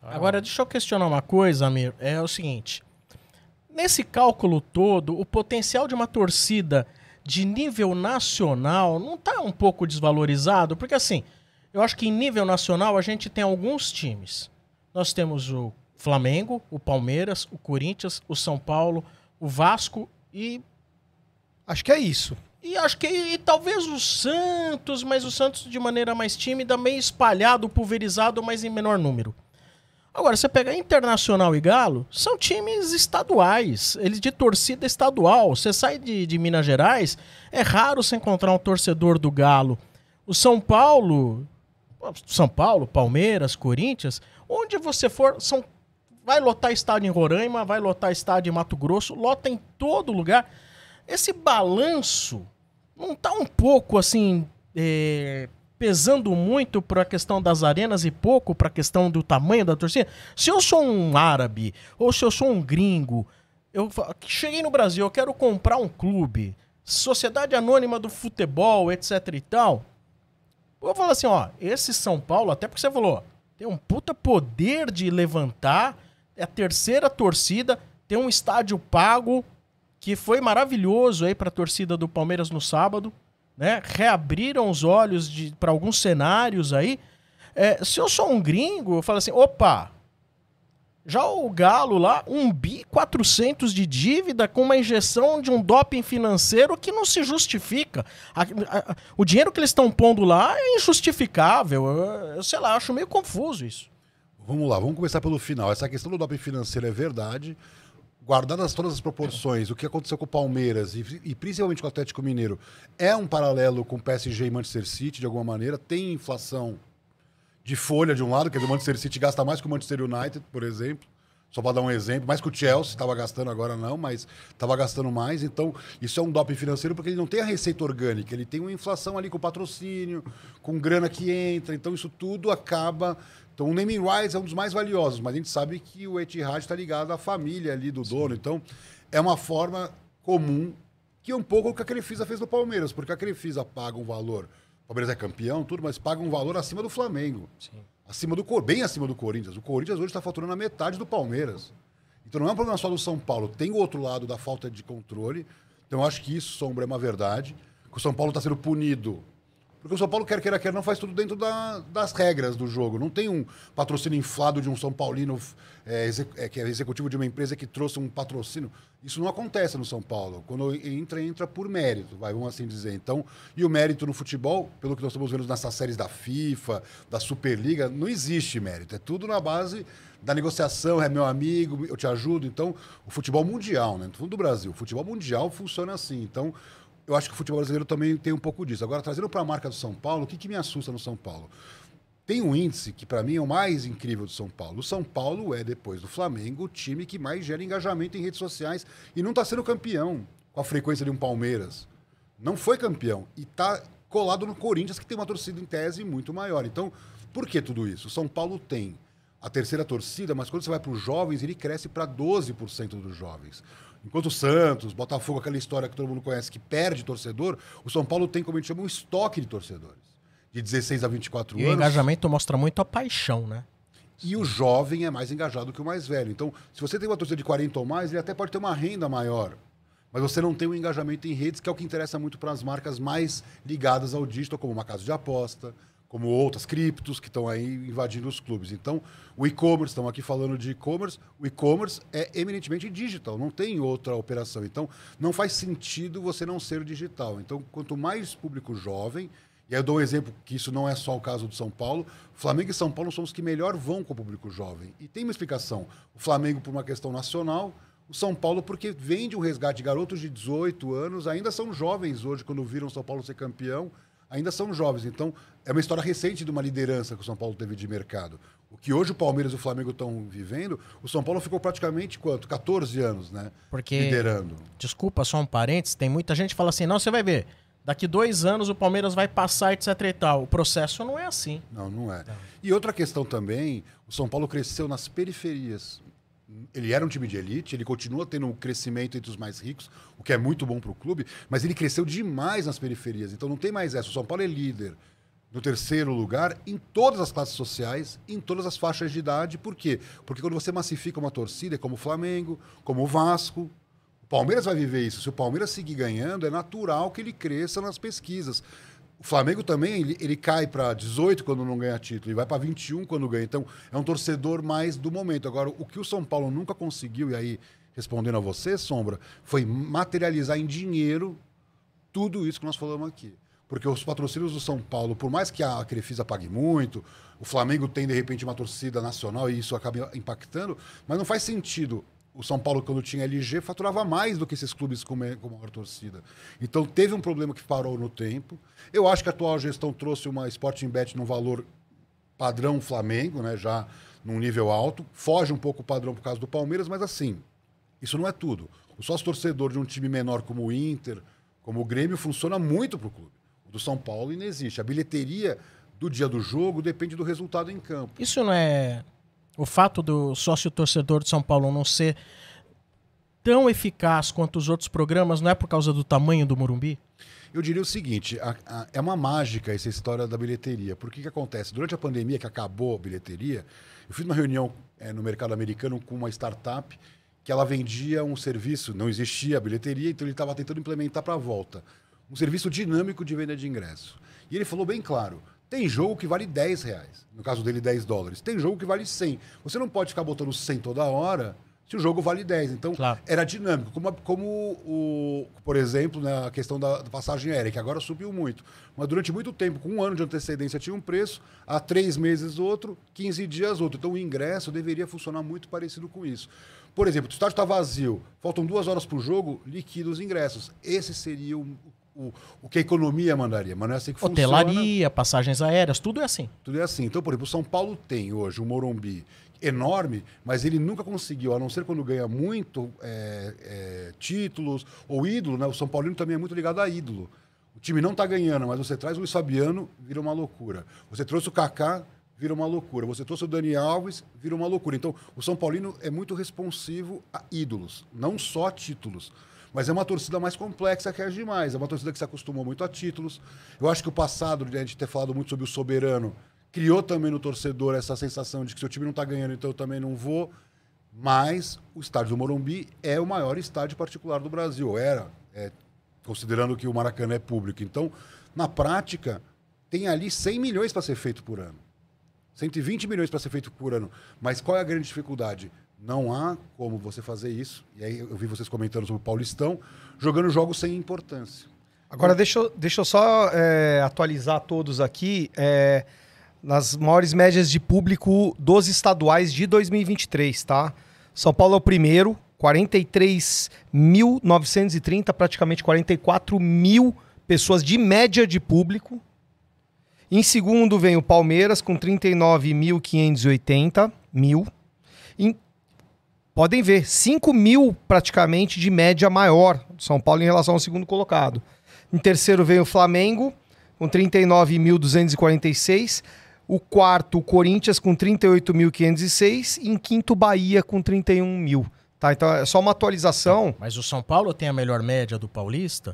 Agora, deixa eu questionar uma coisa, Amir. É o seguinte: nesse cálculo todo, o potencial de uma torcida de nível nacional não está um pouco desvalorizado? Porque, assim, eu acho que em nível nacional a gente tem alguns times. Nós temos o Flamengo, o Palmeiras, o Corinthians, o São Paulo, o Vasco e Acho que é isso. e acho que e talvez o Santos, mas o Santos de maneira mais tímida, meio espalhado, pulverizado, mas em menor número. Agora, você pega Internacional e Galo, são times estaduais, eles de torcida estadual. Você sai de, de Minas Gerais, é raro você encontrar um torcedor do Galo. O São Paulo, São Paulo, Palmeiras, Corinthians, onde você for, são vai lotar estádio em Roraima, vai lotar estádio em Mato Grosso, lota em todo lugar. Esse balanço não tá um pouco assim é, pesando muito para a questão das arenas e pouco para a questão do tamanho da torcida? Se eu sou um árabe ou se eu sou um gringo, eu cheguei no Brasil, eu quero comprar um clube. Sociedade Anônima do Futebol, etc e tal. Eu falo assim, ó, esse São Paulo, até porque você falou, tem um puta poder de levantar, é a terceira torcida, tem um estádio pago que foi maravilhoso aí para a torcida do Palmeiras no sábado, né? Reabriram os olhos para alguns cenários aí. É, se eu sou um gringo, eu falo assim, opa, já o Galo lá, 1 bi 400 de dívida com uma injeção de um doping financeiro que não se justifica. A, a, o dinheiro que eles estão pondo lá é injustificável. Eu, eu, sei lá, acho meio confuso isso. Vamos lá, vamos começar pelo final. Essa questão do doping financeiro é verdade. Guardadas todas as proporções, o que aconteceu com o Palmeiras e, e principalmente com o Atlético Mineiro é um paralelo com o PSG e Manchester City, de alguma maneira. Tem inflação de folha de um lado, que é do Manchester City gasta mais que o Manchester United, por exemplo. Só para dar um exemplo, mais que o Chelsea estava gastando agora não, mas estava gastando mais. Então, isso é um doping financeiro porque ele não tem a receita orgânica, ele tem uma inflação ali com patrocínio, com grana que entra. Então, isso tudo acaba. Então, o naming rights é um dos mais valiosos, mas a gente sabe que o Etihad está ligado à família ali do dono. Então, é uma forma comum que é um pouco o que a Crefisa fez no Palmeiras, porque a Crefisa paga um valor Palmeiras é campeão, tudo, mas paga um valor acima do Flamengo. Sim. Acima do bem acima do Corinthians. O Corinthians hoje está faturando a metade do Palmeiras. Então não é um problema só do São Paulo. Tem o outro lado da falta de controle. Então eu acho que isso, Sombra, é uma verdade. Que o São Paulo está sendo punido porque o São Paulo, quer queira, quer não, faz tudo dentro da, das regras do jogo. Não tem um patrocínio inflado de um São Paulino é, é, que é executivo de uma empresa que trouxe um patrocínio. Isso não acontece no São Paulo. Quando entra, entra por mérito, vai, vamos assim dizer. Então, e o mérito no futebol, pelo que nós estamos vendo nessas séries da FIFA, da Superliga, não existe mérito. É tudo na base da negociação, é meu amigo, eu te ajudo. Então, o futebol mundial, né? Não do Brasil. O futebol mundial funciona assim. Então, eu acho que o futebol brasileiro também tem um pouco disso. Agora, trazendo para a marca do São Paulo, o que, que me assusta no São Paulo? Tem um índice que, para mim, é o mais incrível do São Paulo. O São Paulo é, depois do Flamengo, o time que mais gera engajamento em redes sociais e não está sendo campeão com a frequência de um Palmeiras. Não foi campeão e está colado no Corinthians, que tem uma torcida em tese muito maior. Então, por que tudo isso? O São Paulo tem a terceira torcida, mas quando você vai para os jovens, ele cresce para 12% dos jovens. Enquanto o Santos, Botafogo, aquela história que todo mundo conhece, que perde torcedor, o São Paulo tem, como a gente chama, um estoque de torcedores. De 16 a 24 e anos. o engajamento mostra muito a paixão, né? E o jovem é mais engajado que o mais velho. Então, se você tem uma torcida de 40 ou mais, ele até pode ter uma renda maior. Mas você não tem um engajamento em redes, que é o que interessa muito para as marcas mais ligadas ao digital, como uma casa de aposta, como outras criptos que estão aí invadindo os clubes. Então, o e-commerce, estamos aqui falando de e-commerce, o e-commerce é eminentemente digital, não tem outra operação. Então, não faz sentido você não ser digital. Então, quanto mais público jovem, e aí eu dou um exemplo que isso não é só o caso do São Paulo, Flamengo e São Paulo são os que melhor vão com o público jovem. E tem uma explicação. O Flamengo por uma questão nacional, o São Paulo porque vem de um resgate. Garotos de 18 anos ainda são jovens hoje, quando viram o São Paulo ser campeão ainda são jovens. Então, é uma história recente de uma liderança que o São Paulo teve de mercado. O que hoje o Palmeiras e o Flamengo estão vivendo, o São Paulo ficou praticamente quanto? 14 anos, né? Porque, liderando. Desculpa, só um parênteses, tem muita gente que fala assim, não, você vai ver, daqui dois anos o Palmeiras vai passar, etc e tal. O processo não é assim. Não, não é. Não. E outra questão também, o São Paulo cresceu nas periferias ele era um time de elite, ele continua tendo um crescimento entre os mais ricos, o que é muito bom para o clube, mas ele cresceu demais nas periferias. Então não tem mais essa. O São Paulo é líder no terceiro lugar em todas as classes sociais, em todas as faixas de idade. Por quê? Porque quando você massifica uma torcida, é como o Flamengo, como o Vasco, o Palmeiras vai viver isso. Se o Palmeiras seguir ganhando, é natural que ele cresça nas pesquisas. O Flamengo também, ele, ele cai para 18 quando não ganha título, e vai para 21 quando ganha. Então, é um torcedor mais do momento. Agora, o que o São Paulo nunca conseguiu, e aí, respondendo a você, Sombra, foi materializar em dinheiro tudo isso que nós falamos aqui. Porque os patrocínios do São Paulo, por mais que a Crefisa pague muito, o Flamengo tem, de repente, uma torcida nacional e isso acaba impactando, mas não faz sentido o São Paulo, quando tinha LG, faturava mais do que esses clubes com, com maior torcida. Então teve um problema que parou no tempo. Eu acho que a atual gestão trouxe uma Sporting Bet num valor padrão Flamengo, né? já num nível alto. Foge um pouco o padrão por causa do Palmeiras, mas assim, isso não é tudo. O sócio torcedor de um time menor como o Inter, como o Grêmio, funciona muito para o clube. O do São Paulo ainda existe. A bilheteria do dia do jogo depende do resultado em campo. Isso não é o fato do sócio torcedor de São Paulo não ser tão eficaz quanto os outros programas, não é por causa do tamanho do Morumbi? Eu diria o seguinte: a- a- é uma mágica essa história da bilheteria. Por que acontece? Durante a pandemia, que acabou a bilheteria, eu fiz uma reunião eh, no mercado americano com uma startup que ela vendia um serviço, não existia a bilheteria, então ele estava tentando implementar para a volta. Um serviço dinâmico de venda de ingresso. E ele falou bem claro: tem jogo que vale 10 reais. No caso dele, 10 dólares. Tem jogo que vale 100. Você não pode ficar botando 100 toda hora se o jogo vale 10. Então, Claro. era dinâmico. Como, como o, por exemplo, né, a questão da, da passagem aérea, que agora subiu muito. Mas durante muito tempo, com um ano de antecedência, tinha um preço, há três meses outro, 15 dias outro. Então o ingresso deveria funcionar muito parecido com isso. Por exemplo, o estádio está vazio, faltam duas horas para o jogo, liquida os ingressos. Esse seria o, o, o que a economia mandaria, mas não é assim que funciona. Hotelaria, passagens aéreas, tudo é assim. Tudo é assim. Então, por exemplo, o São Paulo tem hoje um Morumbi enorme, mas ele nunca conseguiu, a não ser quando ganha muito é, é, títulos ou ídolo, né? O São Paulino também é muito ligado a ídolo. O time não está ganhando, mas você traz o Luiz Fabiano, vira uma loucura. Você trouxe o Kaká, vira uma loucura. Você trouxe o Dani Alves, vira uma loucura. Então, o São Paulino é muito responsivo a ídolos, não só títulos. Mas é uma torcida mais complexa que as demais. É uma torcida que se acostumou muito a títulos. Eu acho que o passado, de a gente ter falado muito sobre o soberano, criou também no torcedor essa sensação de que seu time não está ganhando, então eu também não vou. Mas o estádio do Morumbi é o maior estádio particular do Brasil. Era, é, considerando que o Maracanã é público. Então, na prática, tem ali 100 milhões para ser feito por ano. 120 milhões para ser feito por ano. Mas qual é a grande dificuldade? Não há como você fazer isso. E aí eu vi vocês comentando sobre o Paulistão, jogando jogos sem importância. Agora, deixa, eu- deixa eu só é, atualizar todos aqui. é, nas maiores médias de público dos estaduais de 2023, tá? São Paulo é o primeiro, 43.930, praticamente 44 mil pessoas de média de público. Em segundo vem o Palmeiras, com 39.580 mil. Em- podem ver, 5 mil praticamente de média maior do São Paulo em relação ao segundo colocado. Em terceiro vem o Flamengo, com 39.246. O quarto, o Corinthians, com 38.506. E em quinto, Bahia, com 31 mil. Tá, então é só uma atualização. Mas o São Paulo tem a melhor média do Paulista,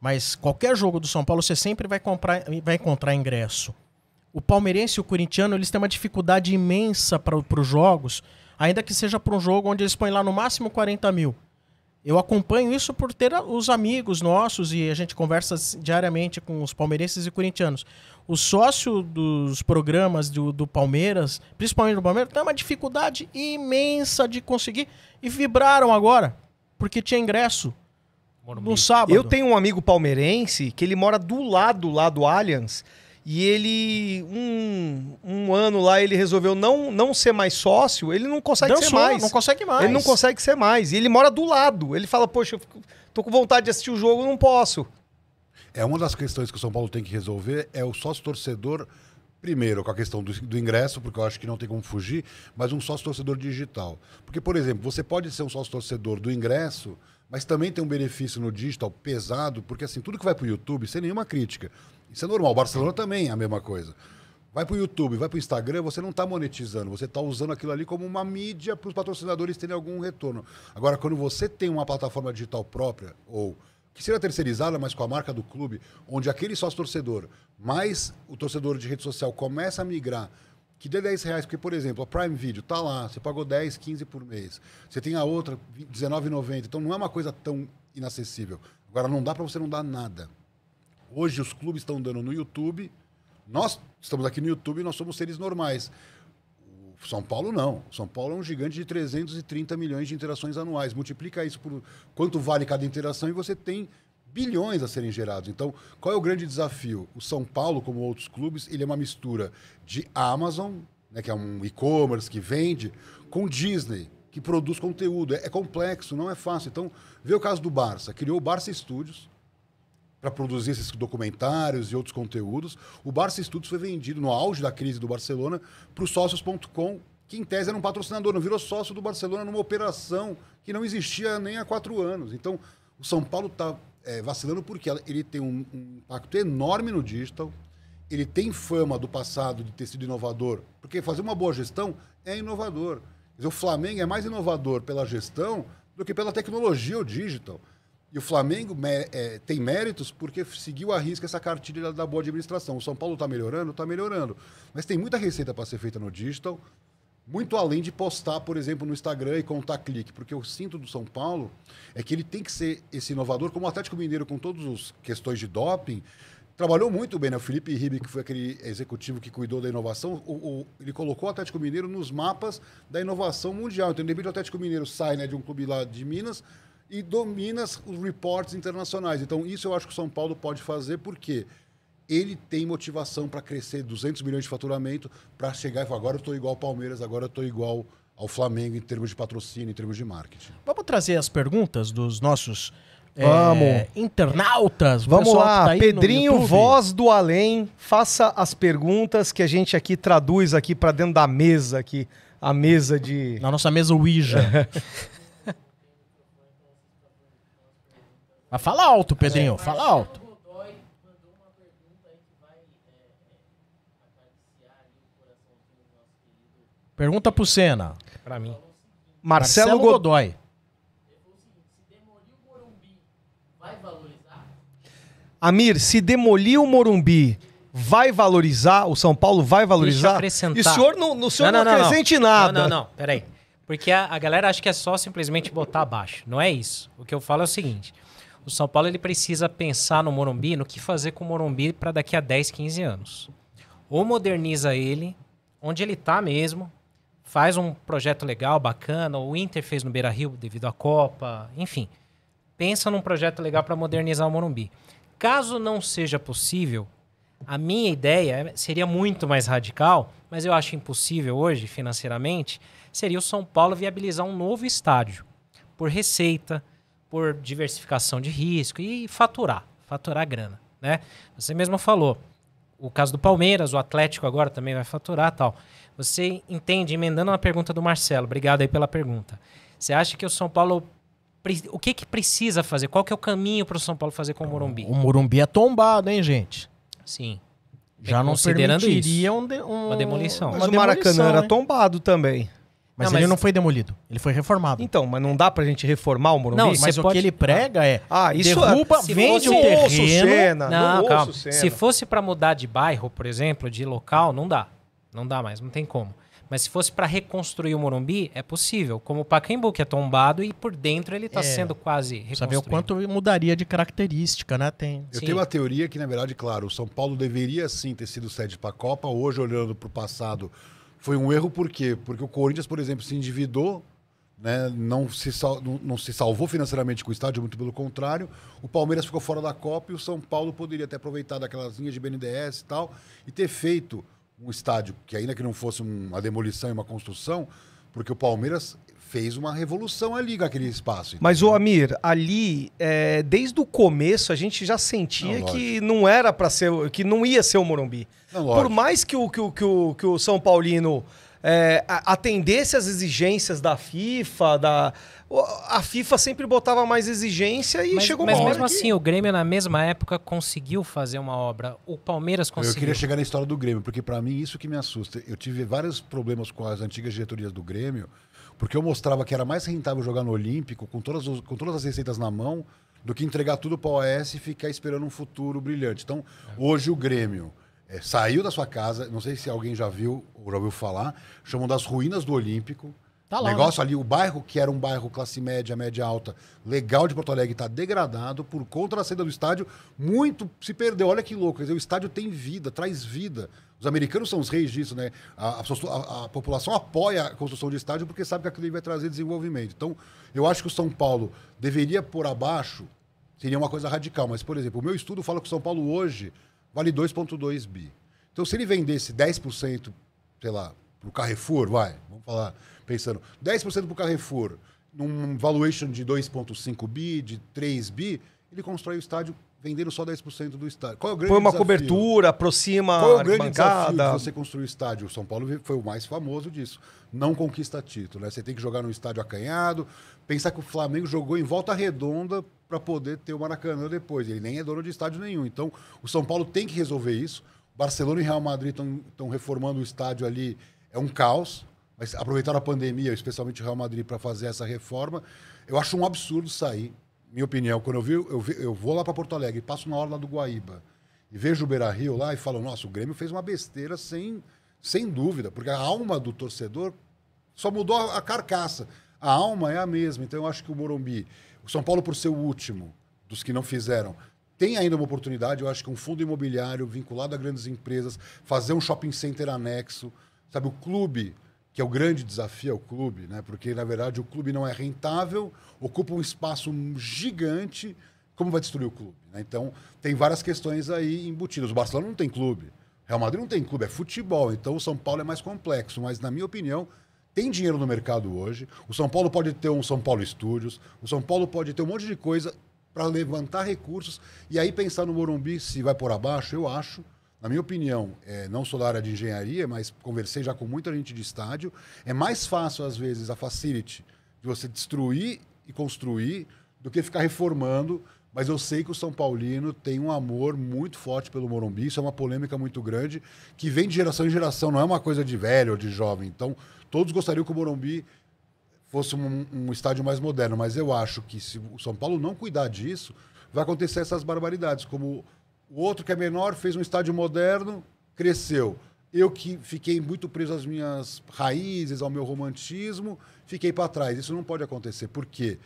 mas qualquer jogo do São Paulo você sempre vai, comprar, vai encontrar ingresso. O palmeirense e o corintiano eles têm uma dificuldade imensa para os jogos, ainda que seja para um jogo onde eles põem lá no máximo 40 mil. Eu acompanho isso por ter os amigos nossos e a gente conversa diariamente com os palmeirenses e corintianos. O sócio dos programas do, do Palmeiras, principalmente do Palmeiras, tem uma dificuldade imensa de conseguir e vibraram agora, porque tinha ingresso no sábado. Eu tenho um amigo palmeirense que ele mora do lado lá do Allianz. E ele, um, um ano lá, ele resolveu não, não ser mais sócio. Ele não consegue ser Dançou, mais. não consegue mais. Ele não consegue ser mais. E ele mora do lado. Ele fala, poxa, eu fico- tô com vontade de assistir o jogo, não posso. É uma das questões que o São Paulo tem que resolver é o sócio torcedor primeiro com a questão do, do ingresso, porque eu acho que não tem como fugir, mas um sócio torcedor digital. Porque por exemplo, você pode ser um sócio torcedor do ingresso, mas também tem um benefício no digital pesado, porque assim, tudo que vai para o YouTube, sem nenhuma crítica. Isso é normal. O Barcelona também é a mesma coisa. Vai para o YouTube, vai para o Instagram, você não está monetizando, você está usando aquilo ali como uma mídia para os patrocinadores terem algum retorno. Agora, quando você tem uma plataforma digital própria, ou que seja terceirizada, mas com a marca do clube, onde aquele sócio torcedor, mais o torcedor de rede social começa a migrar, que dê 10 reais, porque, por exemplo, a Prime Video tá lá, você pagou 10, 15 por mês. Você tem a outra, R$19,90. Então não é uma coisa tão inacessível. Agora, não dá para você não dar nada. Hoje os clubes estão dando no YouTube. Nós estamos aqui no YouTube e nós somos seres normais. O São Paulo não. O São Paulo é um gigante de 330 milhões de interações anuais. Multiplica isso por quanto vale cada interação e você tem bilhões a serem gerados. Então, qual é o grande desafio? O São Paulo, como outros clubes, ele é uma mistura de Amazon, né, que é um e-commerce que vende, com Disney, que produz conteúdo. É, é complexo, não é fácil. Então, vê o caso do Barça. Criou o Barça Studios, para produzir esses documentários e outros conteúdos. O Barça Studios foi vendido no auge da crise do Barcelona para o sócios.com, que em tese era um patrocinador, não virou sócio do Barcelona numa operação que não existia nem há quatro anos. Então, o São Paulo está vacilando porque ele tem um, um impacto enorme no digital, ele tem fama do passado de ter sido inovador, porque fazer uma boa gestão é inovador. Dizer, o Flamengo é mais inovador pela gestão do que pela tecnologia ou digital. E o Flamengo é, tem méritos porque seguiu a risca essa cartilha da boa administração. O São Paulo está melhorando? Está melhorando. Mas tem muita receita para ser feita no digital, muito além de postar, por exemplo, no Instagram e contar clique. Porque eu sinto do São Paulo é que ele tem que ser esse inovador, como o Atlético Mineiro, com todas as questões de doping, trabalhou muito bem, né? O Felipe Ribe, que foi aquele executivo que cuidou da inovação, o- o- ele colocou o Atlético Mineiro nos mapas da inovação mundial. Então, de repente, o Atlético Mineiro sai né, de um clube lá de Minas e domina os reportes internacionais. Então, isso eu acho que o São Paulo pode fazer, porque ele tem motivação para crescer 200 milhões de faturamento, para chegar e falar, agora eu estou igual ao Palmeiras, agora eu estou igual ao Flamengo em termos de patrocínio, em termos de marketing. Vamos trazer as perguntas dos nossos é, Vamos. internautas. o Vamos lá, tá Pedrinho, voz do além, faça as perguntas que a gente aqui traduz aqui para dentro da mesa aqui, a mesa de Na nossa mesa Ouija. Mas fala alto, Pedrinho, fala alto. Pergunta pro Senna. Pra mim. Marcelo, Godoy. Godoy. Amir, se demolir o Morumbi, vai valorizar? O São Paulo vai Deixa eu valorizar? acrescentar. E o senhor não, o senhor não, acrescente nada. Não, não, não. Peraí. Porque a, a galera acha que é só simplesmente botar abaixo. Não é isso. O que eu falo é o seguinte. O São Paulo ele precisa pensar no Morumbi, no que fazer com o Morumbi para daqui a 10, 15 anos. Ou moderniza ele, onde ele tá mesmo, faz um projeto legal, bacana. O Inter fez no Beira-Rio devido à Copa, enfim. Pensa num projeto legal para modernizar o Morumbi. Caso não seja possível, a minha ideia é- seria muito mais radical, mas eu acho impossível hoje, financeiramente, seria o São Paulo viabilizar um novo estádio. Por receita, por diversificação de risco e faturar, faturar grana, né? Você mesmo falou, o caso do Palmeiras, o Atlético agora também vai faturar tal. Você entende, emendando uma pergunta do Marcelo, obrigado aí pela pergunta. Você acha que o São Paulo, o que que precisa fazer? Qual que é o caminho para o São Paulo fazer com o Morumbi? O Morumbi é tombado, hein, gente? Sim. Já não Considerando permitiria um de- um- Uma demolição. Mas uma o Maracanã era hein? tombado também. Mas Não, ele mas- não foi demolido, ele foi reformado. Então, mas não dá pra gente reformar o Morumbi? Não, mas o pode- que ele prega é Ah, isso derruba, é... Se vende o Não terreno. Senna, Não, ouço calma. Senna. Se fosse para mudar de bairro, por exemplo, de local, não dá. Não dá mais, não tem como. Mas se fosse para reconstruir o Morumbi, é possível. Como o Pacaembu, que é tombado e por dentro ele está É. sendo quase reconstruído. ver o quanto mudaria de característica, né? Tem. Eu Sim. tenho uma teoria que, na verdade, claro, o São Paulo deveria sim ter sido sede para a Copa. Hoje, olhando para o passado, foi um erro, por quê? Porque o Corinthians, por exemplo, se endividou, né? não, se sal- não, não se salvou financeiramente com o estádio, muito pelo contrário. O Palmeiras ficou fora da Copa e o São Paulo poderia ter aproveitado aquelas linhas de BNDES e tal e ter feito um estádio que, ainda que não fosse um- uma demolição e uma construção, porque o Palmeiras fez uma revolução ali com aquele espaço. Mas, o Amir, ali, é, desde o começo, a gente já sentia Não, que não era para ser, que não ia ser o Morumbi. Não, Por mais que o, que o, que o, que o São Paulino é, atendesse às exigências da FIFA, da, a FIFA sempre botava mais exigência e Mas, chegou mas uma hora mesmo que- assim, o Grêmio na mesma época conseguiu fazer uma obra. O Palmeiras Eu conseguiu. queria chegar na história do Grêmio, porque para mim isso que me assusta. Eu tive vários problemas com as antigas diretorias do Grêmio, porque eu mostrava que era mais rentável jogar no Olímpico, com todas, os- com todas as receitas na mão, do que entregar tudo para o OS e ficar esperando um futuro brilhante. Então, hoje o Grêmio eh, saiu da sua casa, não sei se alguém já viu ou já ouviu falar, chamam das ruínas do Olímpico. Tá o lá, negócio ali, o bairro que era um bairro classe média, média alta, legal de Porto Alegre, está degradado por conta da saída do estádio. Muito se perdeu. Olha que louco. Quer dizer, o estádio tem vida, traz vida. Os americanos são os reis disso, né? A, a a- população apoia a construção de estádio porque sabe que aquilo vai trazer desenvolvimento. Então, eu acho que o São Paulo deveria pôr abaixo, seria uma coisa radical. Mas, por exemplo, o meu estudo fala que o São Paulo hoje vale 2,2 bi. Então, se ele vendesse 10%, sei lá, para o Carrefour, vai, vamos falar, pensando, 10% para o Carrefour, num valuation de 2,5 bi, de 3 bi, ele constrói o estádio vendendo só 10% do estádio. Qual é o grande põe uma desafio? cobertura, aproxima Qual é o grande desafio de você construir o estádio? O São Paulo foi o mais famoso disso. Não conquista título. Né? Você tem que jogar no estádio acanhado. Pensar que o Flamengo jogou em volta redonda para poder ter o Maracanã depois. Ele nem é dono de estádio nenhum. Então, o São Paulo tem que resolver isso. Barcelona e Real Madrid estão reformando o estádio ali. É um caos. mas aproveitaram a pandemia, especialmente o Real Madrid, para fazer essa reforma. Eu acho um absurdo sair, minha opinião. Quando eu vi, eu, vi, eu vou lá para Porto Alegre, passo na hora lá do Guaíba e vejo o Beira Rio lá e falo: nossa, o Grêmio fez uma besteira sem, sem dúvida, porque a alma do torcedor só mudou a, carcaça. A alma é a mesma. Então eu acho que o Morumbi, o São Paulo, por ser o último dos que não fizeram, tem ainda uma oportunidade. Eu acho que um fundo imobiliário vinculado a grandes empresas, fazer um shopping center anexo, sabe, o clube que é o grande desafio é o clube, né? Porque na verdade o clube não é rentável, ocupa um espaço gigante, como vai destruir o clube? Né? Então tem várias questões aí embutidas. O Barcelona não tem clube, Real Madrid não tem clube, é futebol. Então o São Paulo é mais complexo, mas na minha opinião tem dinheiro no mercado hoje. O São Paulo pode ter um São Paulo Studios, o São Paulo pode ter um monte de coisa para levantar recursos e aí pensar no Morumbi se vai por abaixo, eu acho na minha opinião, é, não sou da área de engenharia, mas conversei já com muita gente de estádio, é mais fácil, às vezes, a facility de você destruir e construir do que ficar reformando. Mas eu sei que o São Paulino tem um amor muito forte pelo Morumbi, isso é uma polêmica muito grande, que vem de geração em geração, não é uma coisa de velho ou de jovem. Então, todos gostariam que o Morumbi fosse um, um estádio mais moderno, mas eu acho que se o São Paulo não cuidar disso, vai acontecer essas barbaridades, como o outro que é menor fez um estádio moderno, cresceu. Eu que fiquei muito preso às minhas raízes, ao meu romantismo, fiquei para trás. Isso não pode acontecer. Por quê?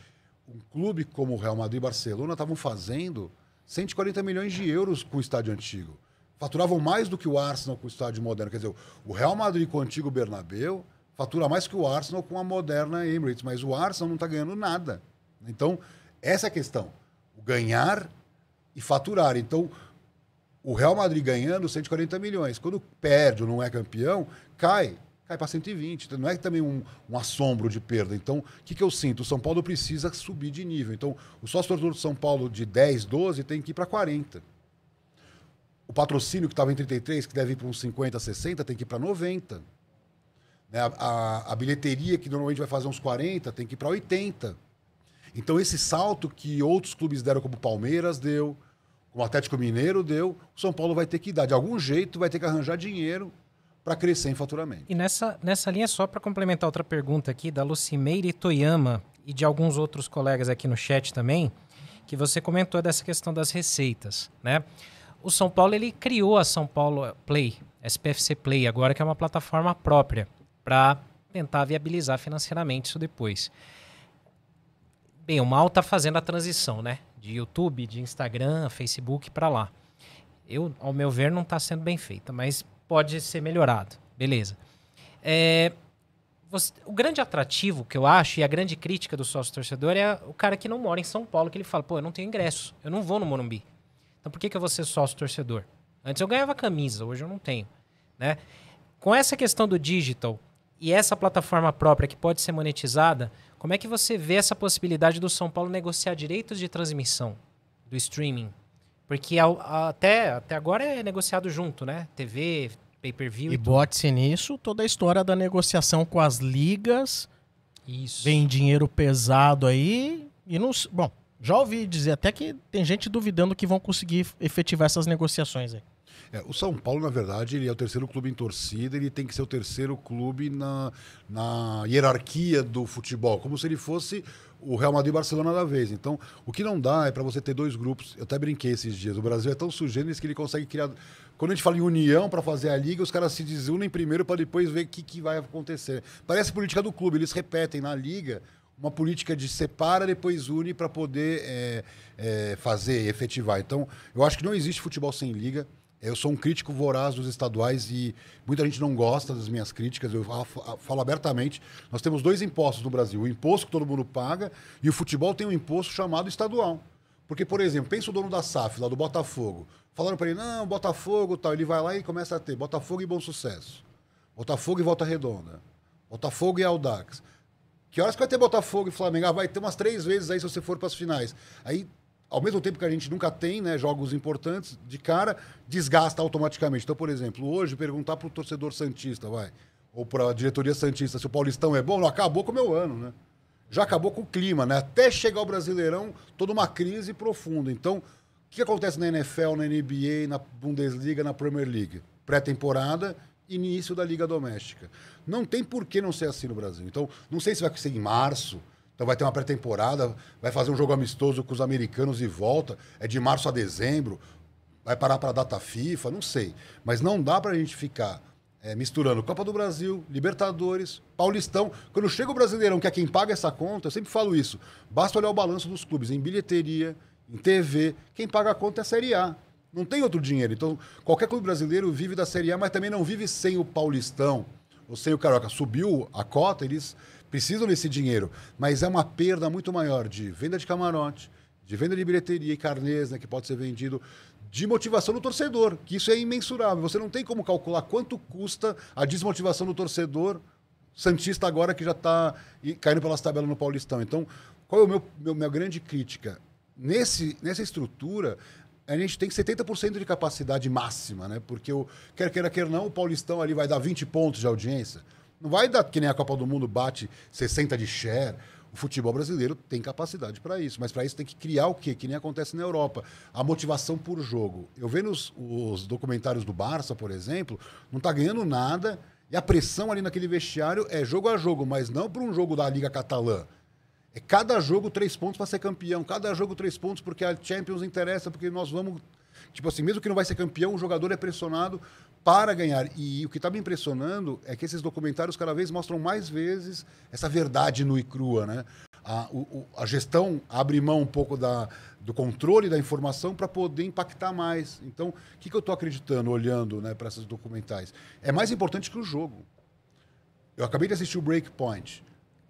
Um clube como o Real Madrid e Barcelona estavam fazendo 140 milhões de euros com o estádio antigo. Faturavam mais do que o Arsenal com o estádio moderno. Quer dizer, o Real Madrid com o antigo Bernabéu fatura mais que o Arsenal com a moderna Emirates, mas o Arsenal não está ganhando nada. Então, essa é a questão. Ganhar e faturar. Então, o Real Madrid ganhando 140 milhões. Quando perde ou não é campeão, cai. Cai para 120. Então, não é também um, um assombro de perda. Então, o que, que eu sinto? O São Paulo precisa subir de nível. Então, o sócio torcedor do São Paulo de 10, 12 tem que ir para 40. O patrocínio que estava em 33, que deve ir para uns 50, 60, tem que ir para 90. Né? A, a, a, bilheteria, que normalmente vai fazer uns 40, tem que ir para 80. Então, esse salto que outros clubes deram, como o Palmeiras deu, o Atlético Mineiro deu, o São Paulo vai ter que dar. De algum jeito, vai ter que arranjar dinheiro para crescer em faturamento. E nessa, nessa linha, só para complementar outra pergunta aqui, da Lucimeire Toyama e de alguns outros colegas aqui no chat também, que você comentou dessa questão das receitas, né? O São Paulo, ele criou a São Paulo Play, SPFC Play, agora que é uma plataforma própria, para tentar viabilizar financeiramente isso depois. Bem, o Mal está fazendo a transição, né? de YouTube, de Instagram, Facebook para lá. Eu, ao meu ver, não está sendo bem feita, mas pode ser melhorado. Beleza. É, você, o grande atrativo que eu acho e a grande crítica do sócio torcedor é o cara que não mora em São Paulo, que ele fala, pô, eu não tenho ingresso, eu não vou no Morumbi. Então por que, que eu vou ser sócio torcedor? Antes eu ganhava camisa, hoje eu não tenho. Né? Com essa questão do digital e essa plataforma própria que pode ser monetizada, como é que você vê essa possibilidade do São Paulo negociar direitos de transmissão do streaming? Porque ao, até, até agora é negociado junto, né? TV, pay-per-view e, e bote-se nisso toda a história da negociação com as ligas. Isso. Vem dinheiro pesado aí e não... Bom, já ouvi dizer até que tem gente duvidando que vão conseguir efetivar essas negociações aí. É, o São Paulo, na verdade, ele é o terceiro clube em torcida, ele tem que ser o terceiro clube na, na hierarquia do futebol, como se ele fosse o Real Madrid e Barcelona da vez. Então, o que não dá é para você ter dois grupos. Eu até brinquei esses dias. O Brasil é tão sujeito que ele consegue criar. Quando a gente fala em união para fazer a liga, os caras se desunem primeiro para depois ver o que, que vai acontecer. Parece política do clube. Eles repetem na liga uma política de separa, depois une para poder é, é, fazer, efetivar. Então, eu acho que não existe futebol sem liga. Eu sou um crítico voraz dos estaduais e muita gente não gosta das minhas críticas. Eu falo abertamente. Nós temos dois impostos no Brasil: o imposto que todo mundo paga e o futebol tem um imposto chamado estadual. Porque, por exemplo, pensa o dono da SAF, lá do Botafogo. Falaram para ele: não, Botafogo tal. Ele vai lá e começa a ter Botafogo e Bom Sucesso. Botafogo e Volta Redonda. Botafogo e Aldax. Que horas que vai ter Botafogo e Flamengo? Ah, vai ter umas três vezes aí se você for para as finais. Aí ao mesmo tempo que a gente nunca tem né, jogos importantes, de cara, desgasta automaticamente. Então, por exemplo, hoje, perguntar para o torcedor Santista, vai, ou para a diretoria Santista se o Paulistão é bom, não acabou com o meu ano, né? Já acabou com o clima, né? Até chegar o Brasileirão, toda uma crise profunda. Então, o que acontece na NFL, na NBA, na Bundesliga, na Premier League? Pré-temporada início da Liga Doméstica. Não tem por que não ser assim no Brasil. Então, não sei se vai ser em março, então vai ter uma pré-temporada, vai fazer um jogo amistoso com os americanos e volta, é de março a dezembro, vai parar para a data FIFA, não sei. Mas não dá para a gente ficar é, misturando Copa do Brasil, Libertadores, Paulistão. Quando chega o Brasileirão, que é quem paga essa conta, eu sempre falo isso, basta olhar o balanço dos clubes em bilheteria, em TV, quem paga a conta é a Série A. Não tem outro dinheiro. Então, qualquer clube brasileiro vive da Série A, mas também não vive sem o Paulistão ou sem o Carioca. Subiu a cota, eles precisam desse dinheiro. Mas é uma perda muito maior de venda de camarote, de venda de bilheteria e carnês, né, que pode ser vendido, de motivação do torcedor, que isso é imensurável. Você não tem como calcular quanto custa a desmotivação do torcedor Santista agora que já está caindo pelas tabelas no Paulistão. Então, qual é o meu, meu minha grande crítica? Nesse, nessa estrutura, a gente tem 70% de capacidade máxima, né? Porque o quer queira, quer não, o Paulistão ali vai dar 20 pontos de audiência. Não vai dar que nem a Copa do Mundo bate 60 de share. O futebol brasileiro tem capacidade para isso, mas para isso tem que criar o quê? Que nem acontece na Europa. A motivação por jogo. Eu vendo os, os documentários do Barça, por exemplo, não está ganhando nada e a pressão ali naquele vestiário é jogo a jogo, mas não para um jogo da Liga Catalã. É cada jogo três pontos para ser campeão, cada jogo três pontos porque a Champions interessa, porque nós vamos. Tipo assim, mesmo que não vai ser campeão, o jogador é pressionado para ganhar. E o que está me impressionando é que esses documentários cada vez mostram mais vezes essa verdade nua e crua, né? A, o, a gestão abre mão um pouco da, do controle da informação para poder impactar mais. Então, o que, que eu estou acreditando olhando né, para esses documentais? É mais importante que o jogo. Eu acabei de assistir o Breakpoint.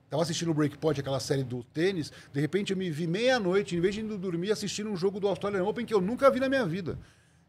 Estava assistindo o Breakpoint, aquela série do tênis, de repente eu me vi meia-noite, em vez de indo dormir, assistindo um jogo do Australian Open que eu nunca vi na minha vida.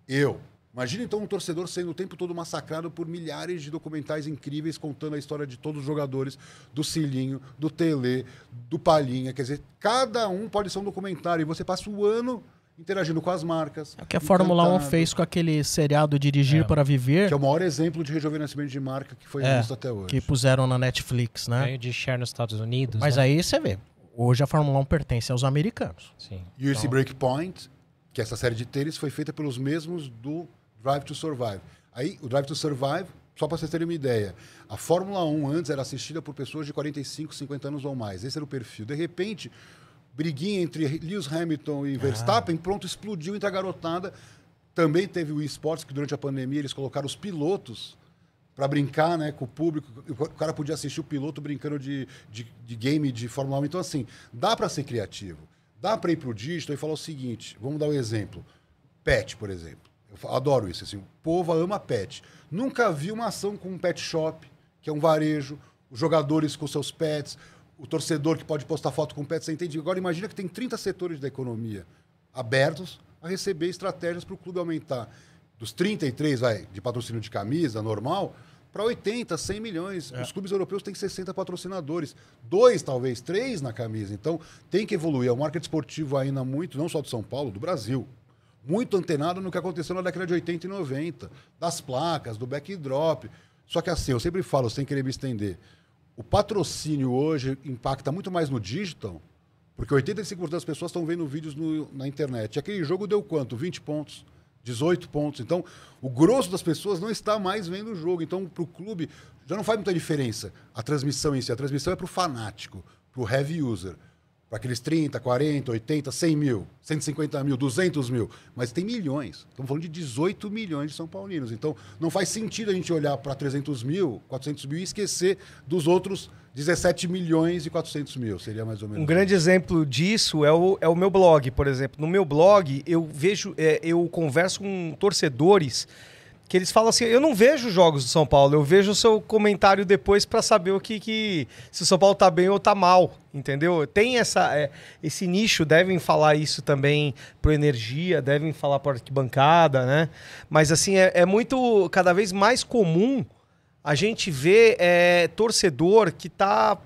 Eu. Imagina então um torcedor sendo o tempo todo massacrado por milhares de documentais incríveis contando a história de todos os jogadores, do Cilinho, do Tele, do Palhinha. Quer dizer, cada um pode ser um documentário e você passa o ano interagindo com as marcas. É o que a Fórmula 1 fez com aquele seriado Dirigir É. para Viver, Que é o maior exemplo de rejuvenescimento de marca que foi É, visto até hoje. que puseram na Netflix, né? Ganho de share nos Estados Unidos. Mas né? aí você vê, hoje a Fórmula 1 pertence aos americanos. Sim. E esse Então- Breakpoint, que é essa série de tênis, foi feita pelos mesmos do Drive to Survive. Aí, o Drive to Survive, só para vocês terem uma ideia, a Fórmula 1 antes era assistida por pessoas de 45, 50 anos ou mais. Esse era o perfil. De repente, briguinha entre Lewis Hamilton e Verstappen, pronto, explodiu entre a garotada. Também teve o esportes, que durante a pandemia eles colocaram os pilotos para brincar né, com o público. O cara podia assistir o piloto brincando de, de, de game de Fórmula 1. Então, assim, dá para ser criativo. Dá para ir para o digital e falar o seguinte: vamos dar um exemplo. Pet, por exemplo. Eu adoro isso. Assim, o povo ama pet. Nunca vi uma ação com um pet shop, que é um varejo, os jogadores com seus pets, o torcedor que pode postar foto com pets. Você entende? Agora, imagina que tem 30 setores da economia abertos a receber estratégias para o clube aumentar dos 33 vai, de patrocínio de camisa normal para 80, 100 milhões. Os clubes europeus têm 60 patrocinadores, dois talvez, três na camisa. Então tem que evoluir. É um marketing esportivo ainda muito, não só de São Paulo, do Brasil. Muito antenado no que aconteceu na década de 80 e 90, das placas, do backdrop. Só que assim, eu sempre falo, sem querer me estender, o patrocínio hoje impacta muito mais no digital, porque 85% das pessoas estão vendo vídeos no- na internet. E aquele jogo deu quanto? 20 pontos, 18 pontos. Então, o grosso das pessoas não está mais vendo o jogo. Então, para o clube, já não faz muita diferença a transmissão em si. A transmissão é para o fanático, para o heavy user. Para aqueles 30, 40, 80, 100 mil, 150 mil, 200 mil. Mas tem milhões. Estamos falando de 18 milhões de São Paulinos. Então, não faz sentido a gente olhar para 300 mil, 400 mil e esquecer dos outros 17 milhões e 400 mil. Seria mais ou menos. Um grande exemplo disso é o, é o meu blog, por exemplo. No meu blog, eu vejo, é, eu converso com torcedores que eles falam assim: eu não vejo jogos do São Paulo, eu vejo o seu comentário depois para saber o que, que. se o São Paulo tá bem ou tá mal. Entendeu? Tem essa, é, esse nicho, devem falar isso também pro Energia, devem falar por arquibancada, né? Mas assim, é, é muito. cada vez mais comum a gente ver é, torcedor que tá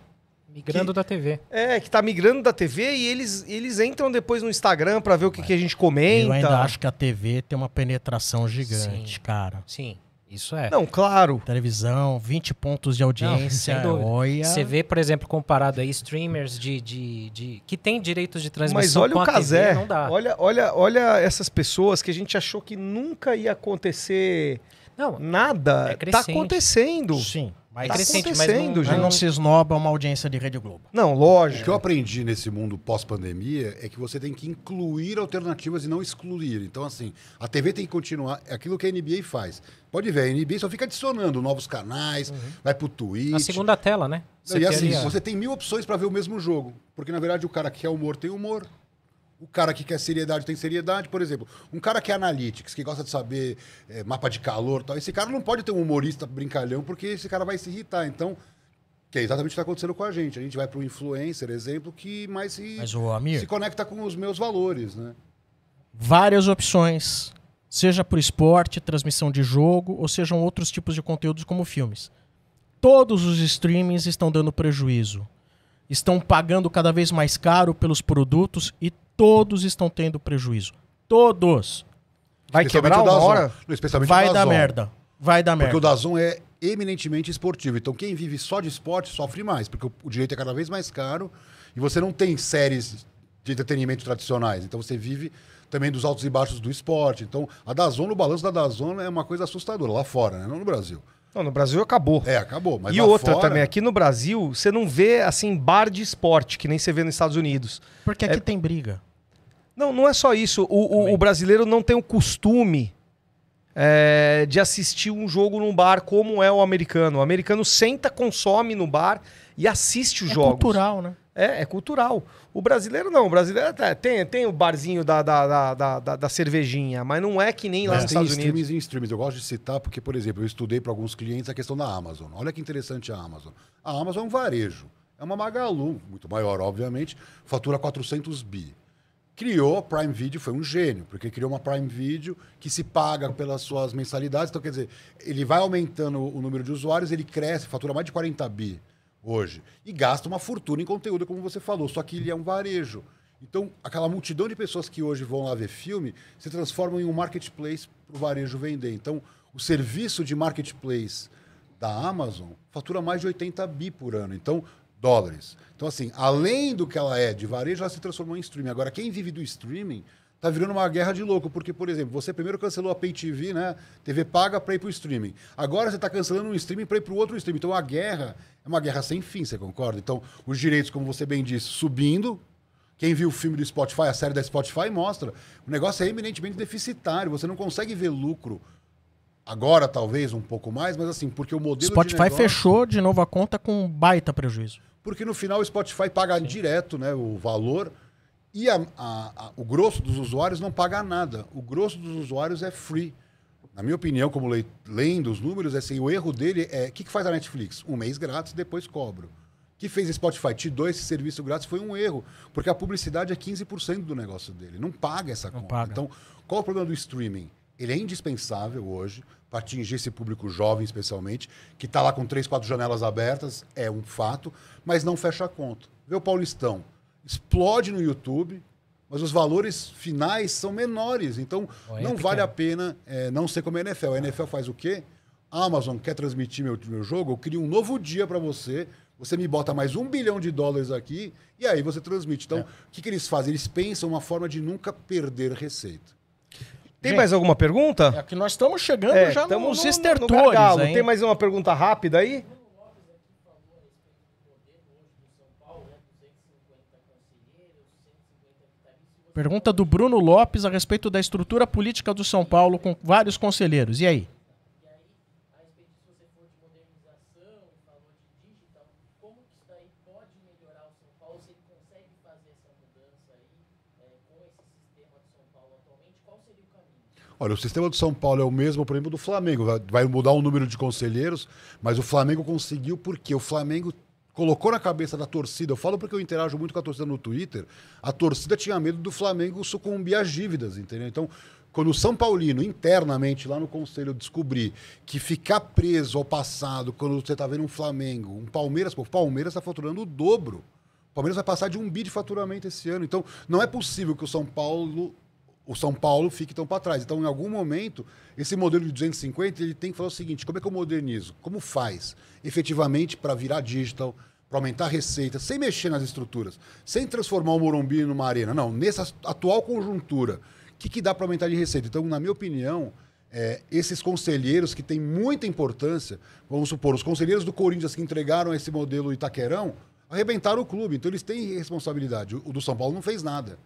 Migrando da TV. é, que tá migrando da TV e eles, eles entram depois no Instagram pra ver o que, que a gente comenta. Eu ainda acho que a TV tem uma penetração gigante, Sim. cara. Sim, isso é. Não, claro. Televisão, 20 pontos de Não, audiência. dúvida. olha. Você vê, por exemplo, comparado aí streamers de, de, de- que tem direitos de transmissão Mas olha com o Casé. não. Olha, olha, olha essas pessoas que a gente achou que nunca ia acontecer Não, Nada. É tá acontecendo. Sim. Mas, Tá crescente, mas acontecendo, não- mas gente. não se esnoba uma audiência de Rede Globo. Não, O lógico. que eu aprendi nesse mundo pós-pandemia é que você tem que incluir alternativas e não excluir. Então, assim, a TV tem que continuar. É aquilo que a NBA faz. Pode ver, a NBA só fica adicionando novos canais, vai pro Twitch. Na segunda tela, né? Não, e assim, você tem mil opções para ver o mesmo jogo. Porque, na verdade, o cara que quer humor tem humor. O cara que quer seriedade tem seriedade. Por exemplo, um cara que é analytics, que gosta de saber eh, mapa de calor tal, esse cara não pode ter um humorista brincalhão, porque esse cara vai se irritar. Então, que é exatamente o que está acontecendo com a gente. A gente vai para o influencer, exemplo, que mais se, Mas, ô Amir, se conecta com os meus valores, né? várias opções, seja por esporte, transmissão de jogo, ou sejam outros tipos de conteúdos como filmes. Todos os streamings estão dando prejuízo. Estão pagando cada vez mais caro pelos produtos e todos estão tendo prejuízo. Todos. Vai quebrar o uma hora? Especialmente Vai dar merda. Vai dar Porque merda. o Dazon é eminentemente esportivo. Então, quem vive só de esporte sofre mais, porque o- o direito é cada vez mais caro e você não tem séries de entretenimento tradicionais. Então, você vive também dos altos e baixos do esporte. Então, a Dazon, no balanço da Dazon, é uma coisa assustadora lá fora, né? não no Brasil. Não, no Brasil acabou. É, acabou. Mas e outra fora, também, aqui no Brasil, você não vê assim bar de esporte, que nem você vê nos Estados Unidos. Porque aqui tem briga. Não, não é só isso. O, o- o brasileiro não tem o costume é, de assistir um jogo num bar como é o americano. O americano senta, consome no bar e assiste os É jogos. cultural, né? É, é cultural. O brasileiro não. O brasileiro até tem, tem o barzinho da, da, da, da, da- cervejinha, mas não é que nem lá Mas nos tem Estados Unidos. streams e streams. Eu gosto de citar porque, por exemplo, eu estudei para alguns clientes a questão da Amazon. Olha que interessante a Amazon. A Amazon é um varejo. É uma Magalu, muito maior, obviamente, fatura 400 bi. Criou a Prime Video, foi um gênio, porque criou uma Prime Video que se paga pelas suas mensalidades. Então, quer dizer, ele vai aumentando o número de usuários, ele cresce, fatura mais de 40 bi hoje. E gasta uma fortuna em conteúdo, como você falou, só que ele é um varejo. Então, aquela multidão de pessoas que hoje vão lá ver filme se transformam em um marketplace para o varejo vender. Então, o serviço de marketplace da Amazon fatura mais de 80 bi por ano. Então, dólares. Então, assim, além do que ela é de varejo, ela se transformou em streaming. Agora, quem vive do streaming tá virando uma guerra de louco, porque, por exemplo, você primeiro cancelou a Pay TV, né? TV paga para ir para o streaming. Agora você está cancelando um streaming para ir para o outro streaming. Então, a guerra é uma guerra sem fim, você concorda? Então, os direitos, como você bem disse, subindo, quem viu o filme do Spotify, a série da Spotify, mostra. O negócio é eminentemente deficitário. Você não consegue ver lucro. Agora, talvez, um pouco mais, mas assim, porque o modelo. Spotify de negócio, fechou de novo a conta com um baita prejuízo. Porque no final o Spotify paga direto né, o valor e a- a- a- o grosso dos usuários não paga nada. O grosso dos usuários é free. Na minha opinião, como lei- lendo os números, é assim, o erro dele é. O que, que faz a Netflix? Um mês grátis, depois cobro. O que fez a Spotify? Te dou esse serviço grátis foi um erro. Porque a publicidade é 15% do negócio dele. Não paga essa Não conta. paga. Então, qual é o problema do streaming? Ele é indispensável hoje para atingir esse público jovem, especialmente, que está lá com três, quatro janelas abertas, é um fato, mas não fecha a conta. Vê o Paulistão. Explode no YouTube, mas os valores finais são menores. Então, é não pequeno. vale a pena é, não ser como a NFL. A NFL faz o quê? A Amazon quer transmitir meu, meu jogo, eu crio um novo dia para você. Você me bota mais um bilhão de dólares aqui e aí você transmite. Então, o que, que eles fazem? Eles pensam uma forma de nunca perder receita. Tem Gente, mais alguma pergunta? É que nós estamos chegando É, já tamo nos no- no estertores. gargalo. hein? Tem mais uma pergunta rápida aí? Pergunta do Bruno Lopes a respeito da estrutura política do São Paulo com vários conselheiros. E aí? Olha, o sistema do São Paulo é o mesmo, por exemplo, do Flamengo. Vai- Vai mudar o número de conselheiros, mas o Flamengo conseguiu porque o Flamengo colocou na cabeça da torcida. Eu falo porque eu interajo muito com a torcida no Twitter. A torcida tinha medo do Flamengo sucumbir às dívidas, entendeu? Então, quando o São Paulino, internamente, lá no conselho, descobrir que ficar preso ao passado, quando você está vendo um Flamengo, um Palmeiras, pô, o Palmeiras está faturando o dobro. O Palmeiras vai passar de um bi de faturamento esse ano. Então, não é possível que o São Paulo o São Paulo fique tão para trás. Então, em algum momento, esse modelo de 250 ele tem que falar o seguinte: como é que eu modernizo? Como faz efetivamente para virar digital, para aumentar a receita, sem mexer nas estruturas, sem transformar o Morumbi numa arena? Não, nessa atual conjuntura, o que, que dá para aumentar de receita? Então, na minha opinião, é, esses conselheiros que têm muita importância, vamos supor, os conselheiros do Corinthians que entregaram esse modelo Itaquerão, arrebentaram o clube, então eles têm responsabilidade. O do São Paulo não fez nada.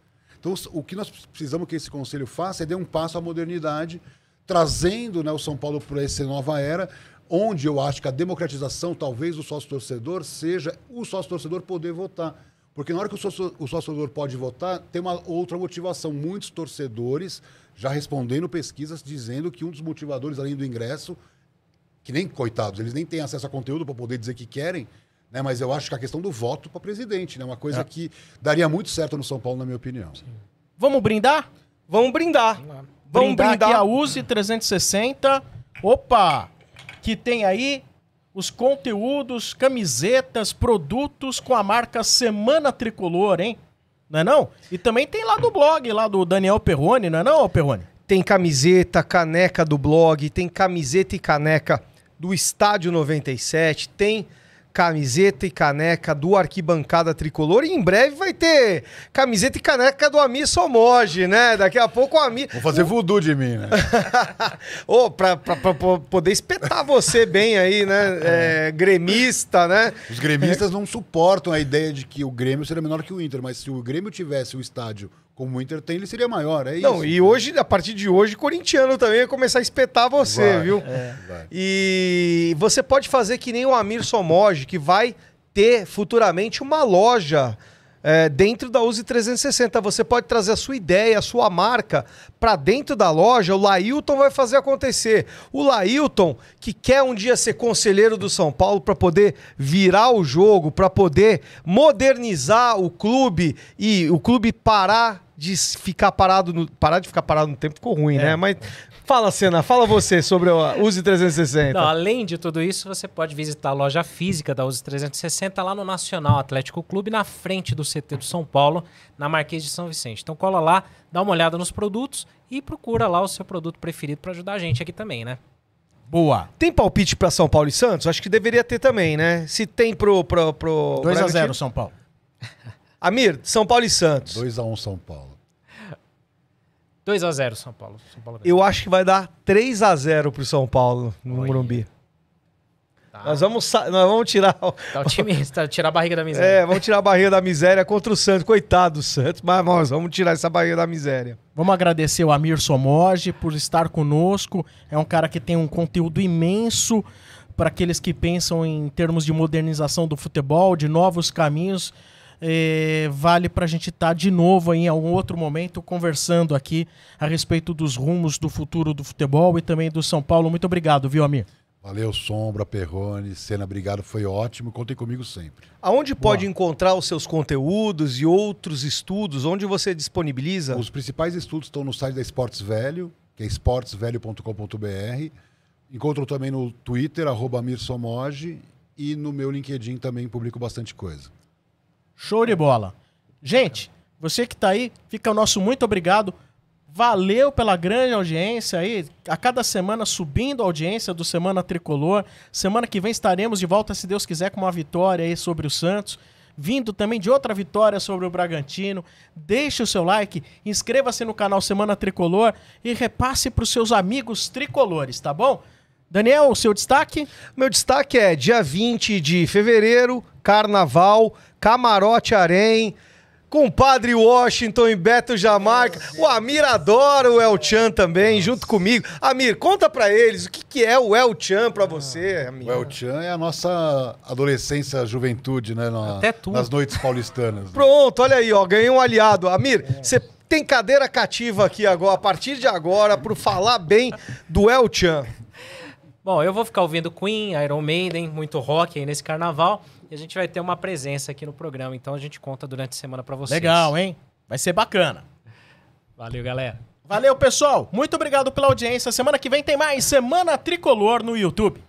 Então, o que nós precisamos que esse conselho faça é dar um passo à modernidade, trazendo né, o São Paulo para essa nova era, onde eu acho que a democratização, talvez, do sócio-torcedor seja o sócio-torcedor poder votar. Porque na hora que o sócio-torcedor pode votar, tem uma outra motivação. Muitos torcedores já respondendo pesquisas dizendo que um dos motivadores, além do ingresso, que nem coitados, eles nem têm acesso a conteúdo para poder dizer que querem, né? Mas eu acho que a questão do voto para presidente, né? Uma coisa é. que daria muito certo no São Paulo, na minha opinião. Sim. Vamos brindar? Vamos brindar. Vamos brindar, brindar. aqui a Use 360. Opa! Que tem aí os conteúdos, camisetas, produtos com a marca Semana Tricolor, hein? Não é não? E também tem lá do blog, lá do Daniel Perrone, não é não, Perrone? Tem camiseta, caneca do blog, tem camiseta e caneca do Estádio 97, tem camiseta e caneca do Arquibancada Tricolor. E em breve vai ter camiseta e caneca do Amir Somoge, né? Daqui a pouco o Amir. Vou fazer voodoo de mim, né? oh, pra, pra, pra, poder espetar você bem aí, né? É, gremista, né? Os gremistas não suportam a ideia de que o Grêmio seria menor que o Inter, mas se o Grêmio tivesse o estádio como o Inter tem, ele seria maior. É Não, isso. e hoje, a partir de hoje, corintiano também vai começar a espetar você, vai, viu? É. E você pode fazer que nem o Amir Somoge, que vai ter futuramente uma loja é, dentro da Use 360. Você pode trazer a sua ideia, a sua marca para dentro da loja. O Lailton vai fazer acontecer. O Lailton, que quer um dia ser conselheiro do São Paulo para poder virar o jogo, para poder modernizar o clube e o clube parar de ficar parado no, parar de ficar parado no tempo ficou ruim, é. né? Mas fala, Cena, fala você sobre o Use 360. Não, além de tudo isso, você pode visitar a loja física da Use 360 lá no Nacional Atlético Clube, na frente do CT do São Paulo, na Marquês de São Vicente. Então cola lá, dá uma olhada nos produtos e procura lá o seu produto preferido para ajudar a gente aqui também, né? Boa. Tem palpite para São Paulo e Santos? Acho que deveria ter também, né? Se tem pro pro pro 2 a 0 São Paulo. Amir, São Paulo e Santos. 2x1 um São Paulo. 2x0 São Paulo. São Paulo Eu acho que vai dar 3x0 pro São Paulo no Oi. Morumbi. Tá. Nós, vamos, nós vamos tirar. Tá o time, tá, tirar a barriga da miséria. É, vamos tirar a barriga da miséria contra o Santos. Coitado do Santos, mas nós vamos tirar essa barriga da miséria. Vamos agradecer o Amir Somoge por estar conosco. É um cara que tem um conteúdo imenso para aqueles que pensam em termos de modernização do futebol, de novos caminhos é, vale para a gente estar tá de novo em algum outro momento conversando aqui a respeito dos rumos do futuro do futebol e também do São Paulo. Muito obrigado, viu, Amir? Valeu, Sombra, Perrone, Sena, obrigado, foi ótimo. Contem comigo sempre. Aonde Boa. pode encontrar os seus conteúdos e outros estudos? Onde você disponibiliza? Os principais estudos estão no site da Esportes Velho, que é esportesvelho.com.br. Encontro também no Twitter, arroba Somoge, e no meu LinkedIn também publico bastante coisa. Show de bola. Gente, você que está aí, fica o nosso muito obrigado. Valeu pela grande audiência aí. A cada semana subindo a audiência do Semana Tricolor. Semana que vem estaremos de volta, se Deus quiser, com uma vitória aí sobre o Santos. Vindo também de outra vitória sobre o Bragantino. Deixe o seu like, inscreva-se no canal Semana Tricolor e repasse para os seus amigos tricolores, tá bom? Daniel, o seu destaque? Meu destaque é dia 20 de fevereiro, Carnaval, Camarote Arém, Compadre Washington e Beto Jamaica. O Amir adora o El Chan também, Nossa. junto comigo. Amir, conta para eles o que, que é o El Chan pra você, Amir. O El Chan é a nossa adolescência, juventude, né? Na, Até tu. Nas noites paulistanas. Né? Pronto, olha aí, ó, ganhei um aliado. Amir, você tem cadeira cativa aqui agora, a partir de agora, pro falar bem do El Chan. Bom, eu vou ficar ouvindo Queen, Iron Maiden, muito rock aí nesse carnaval. A gente vai ter uma presença aqui no programa, então a gente conta durante a semana para vocês. Legal, hein? Vai ser bacana. Valeu, galera. Valeu, pessoal. Muito obrigado pela audiência. Semana que vem tem mais Semana Tricolor no YouTube.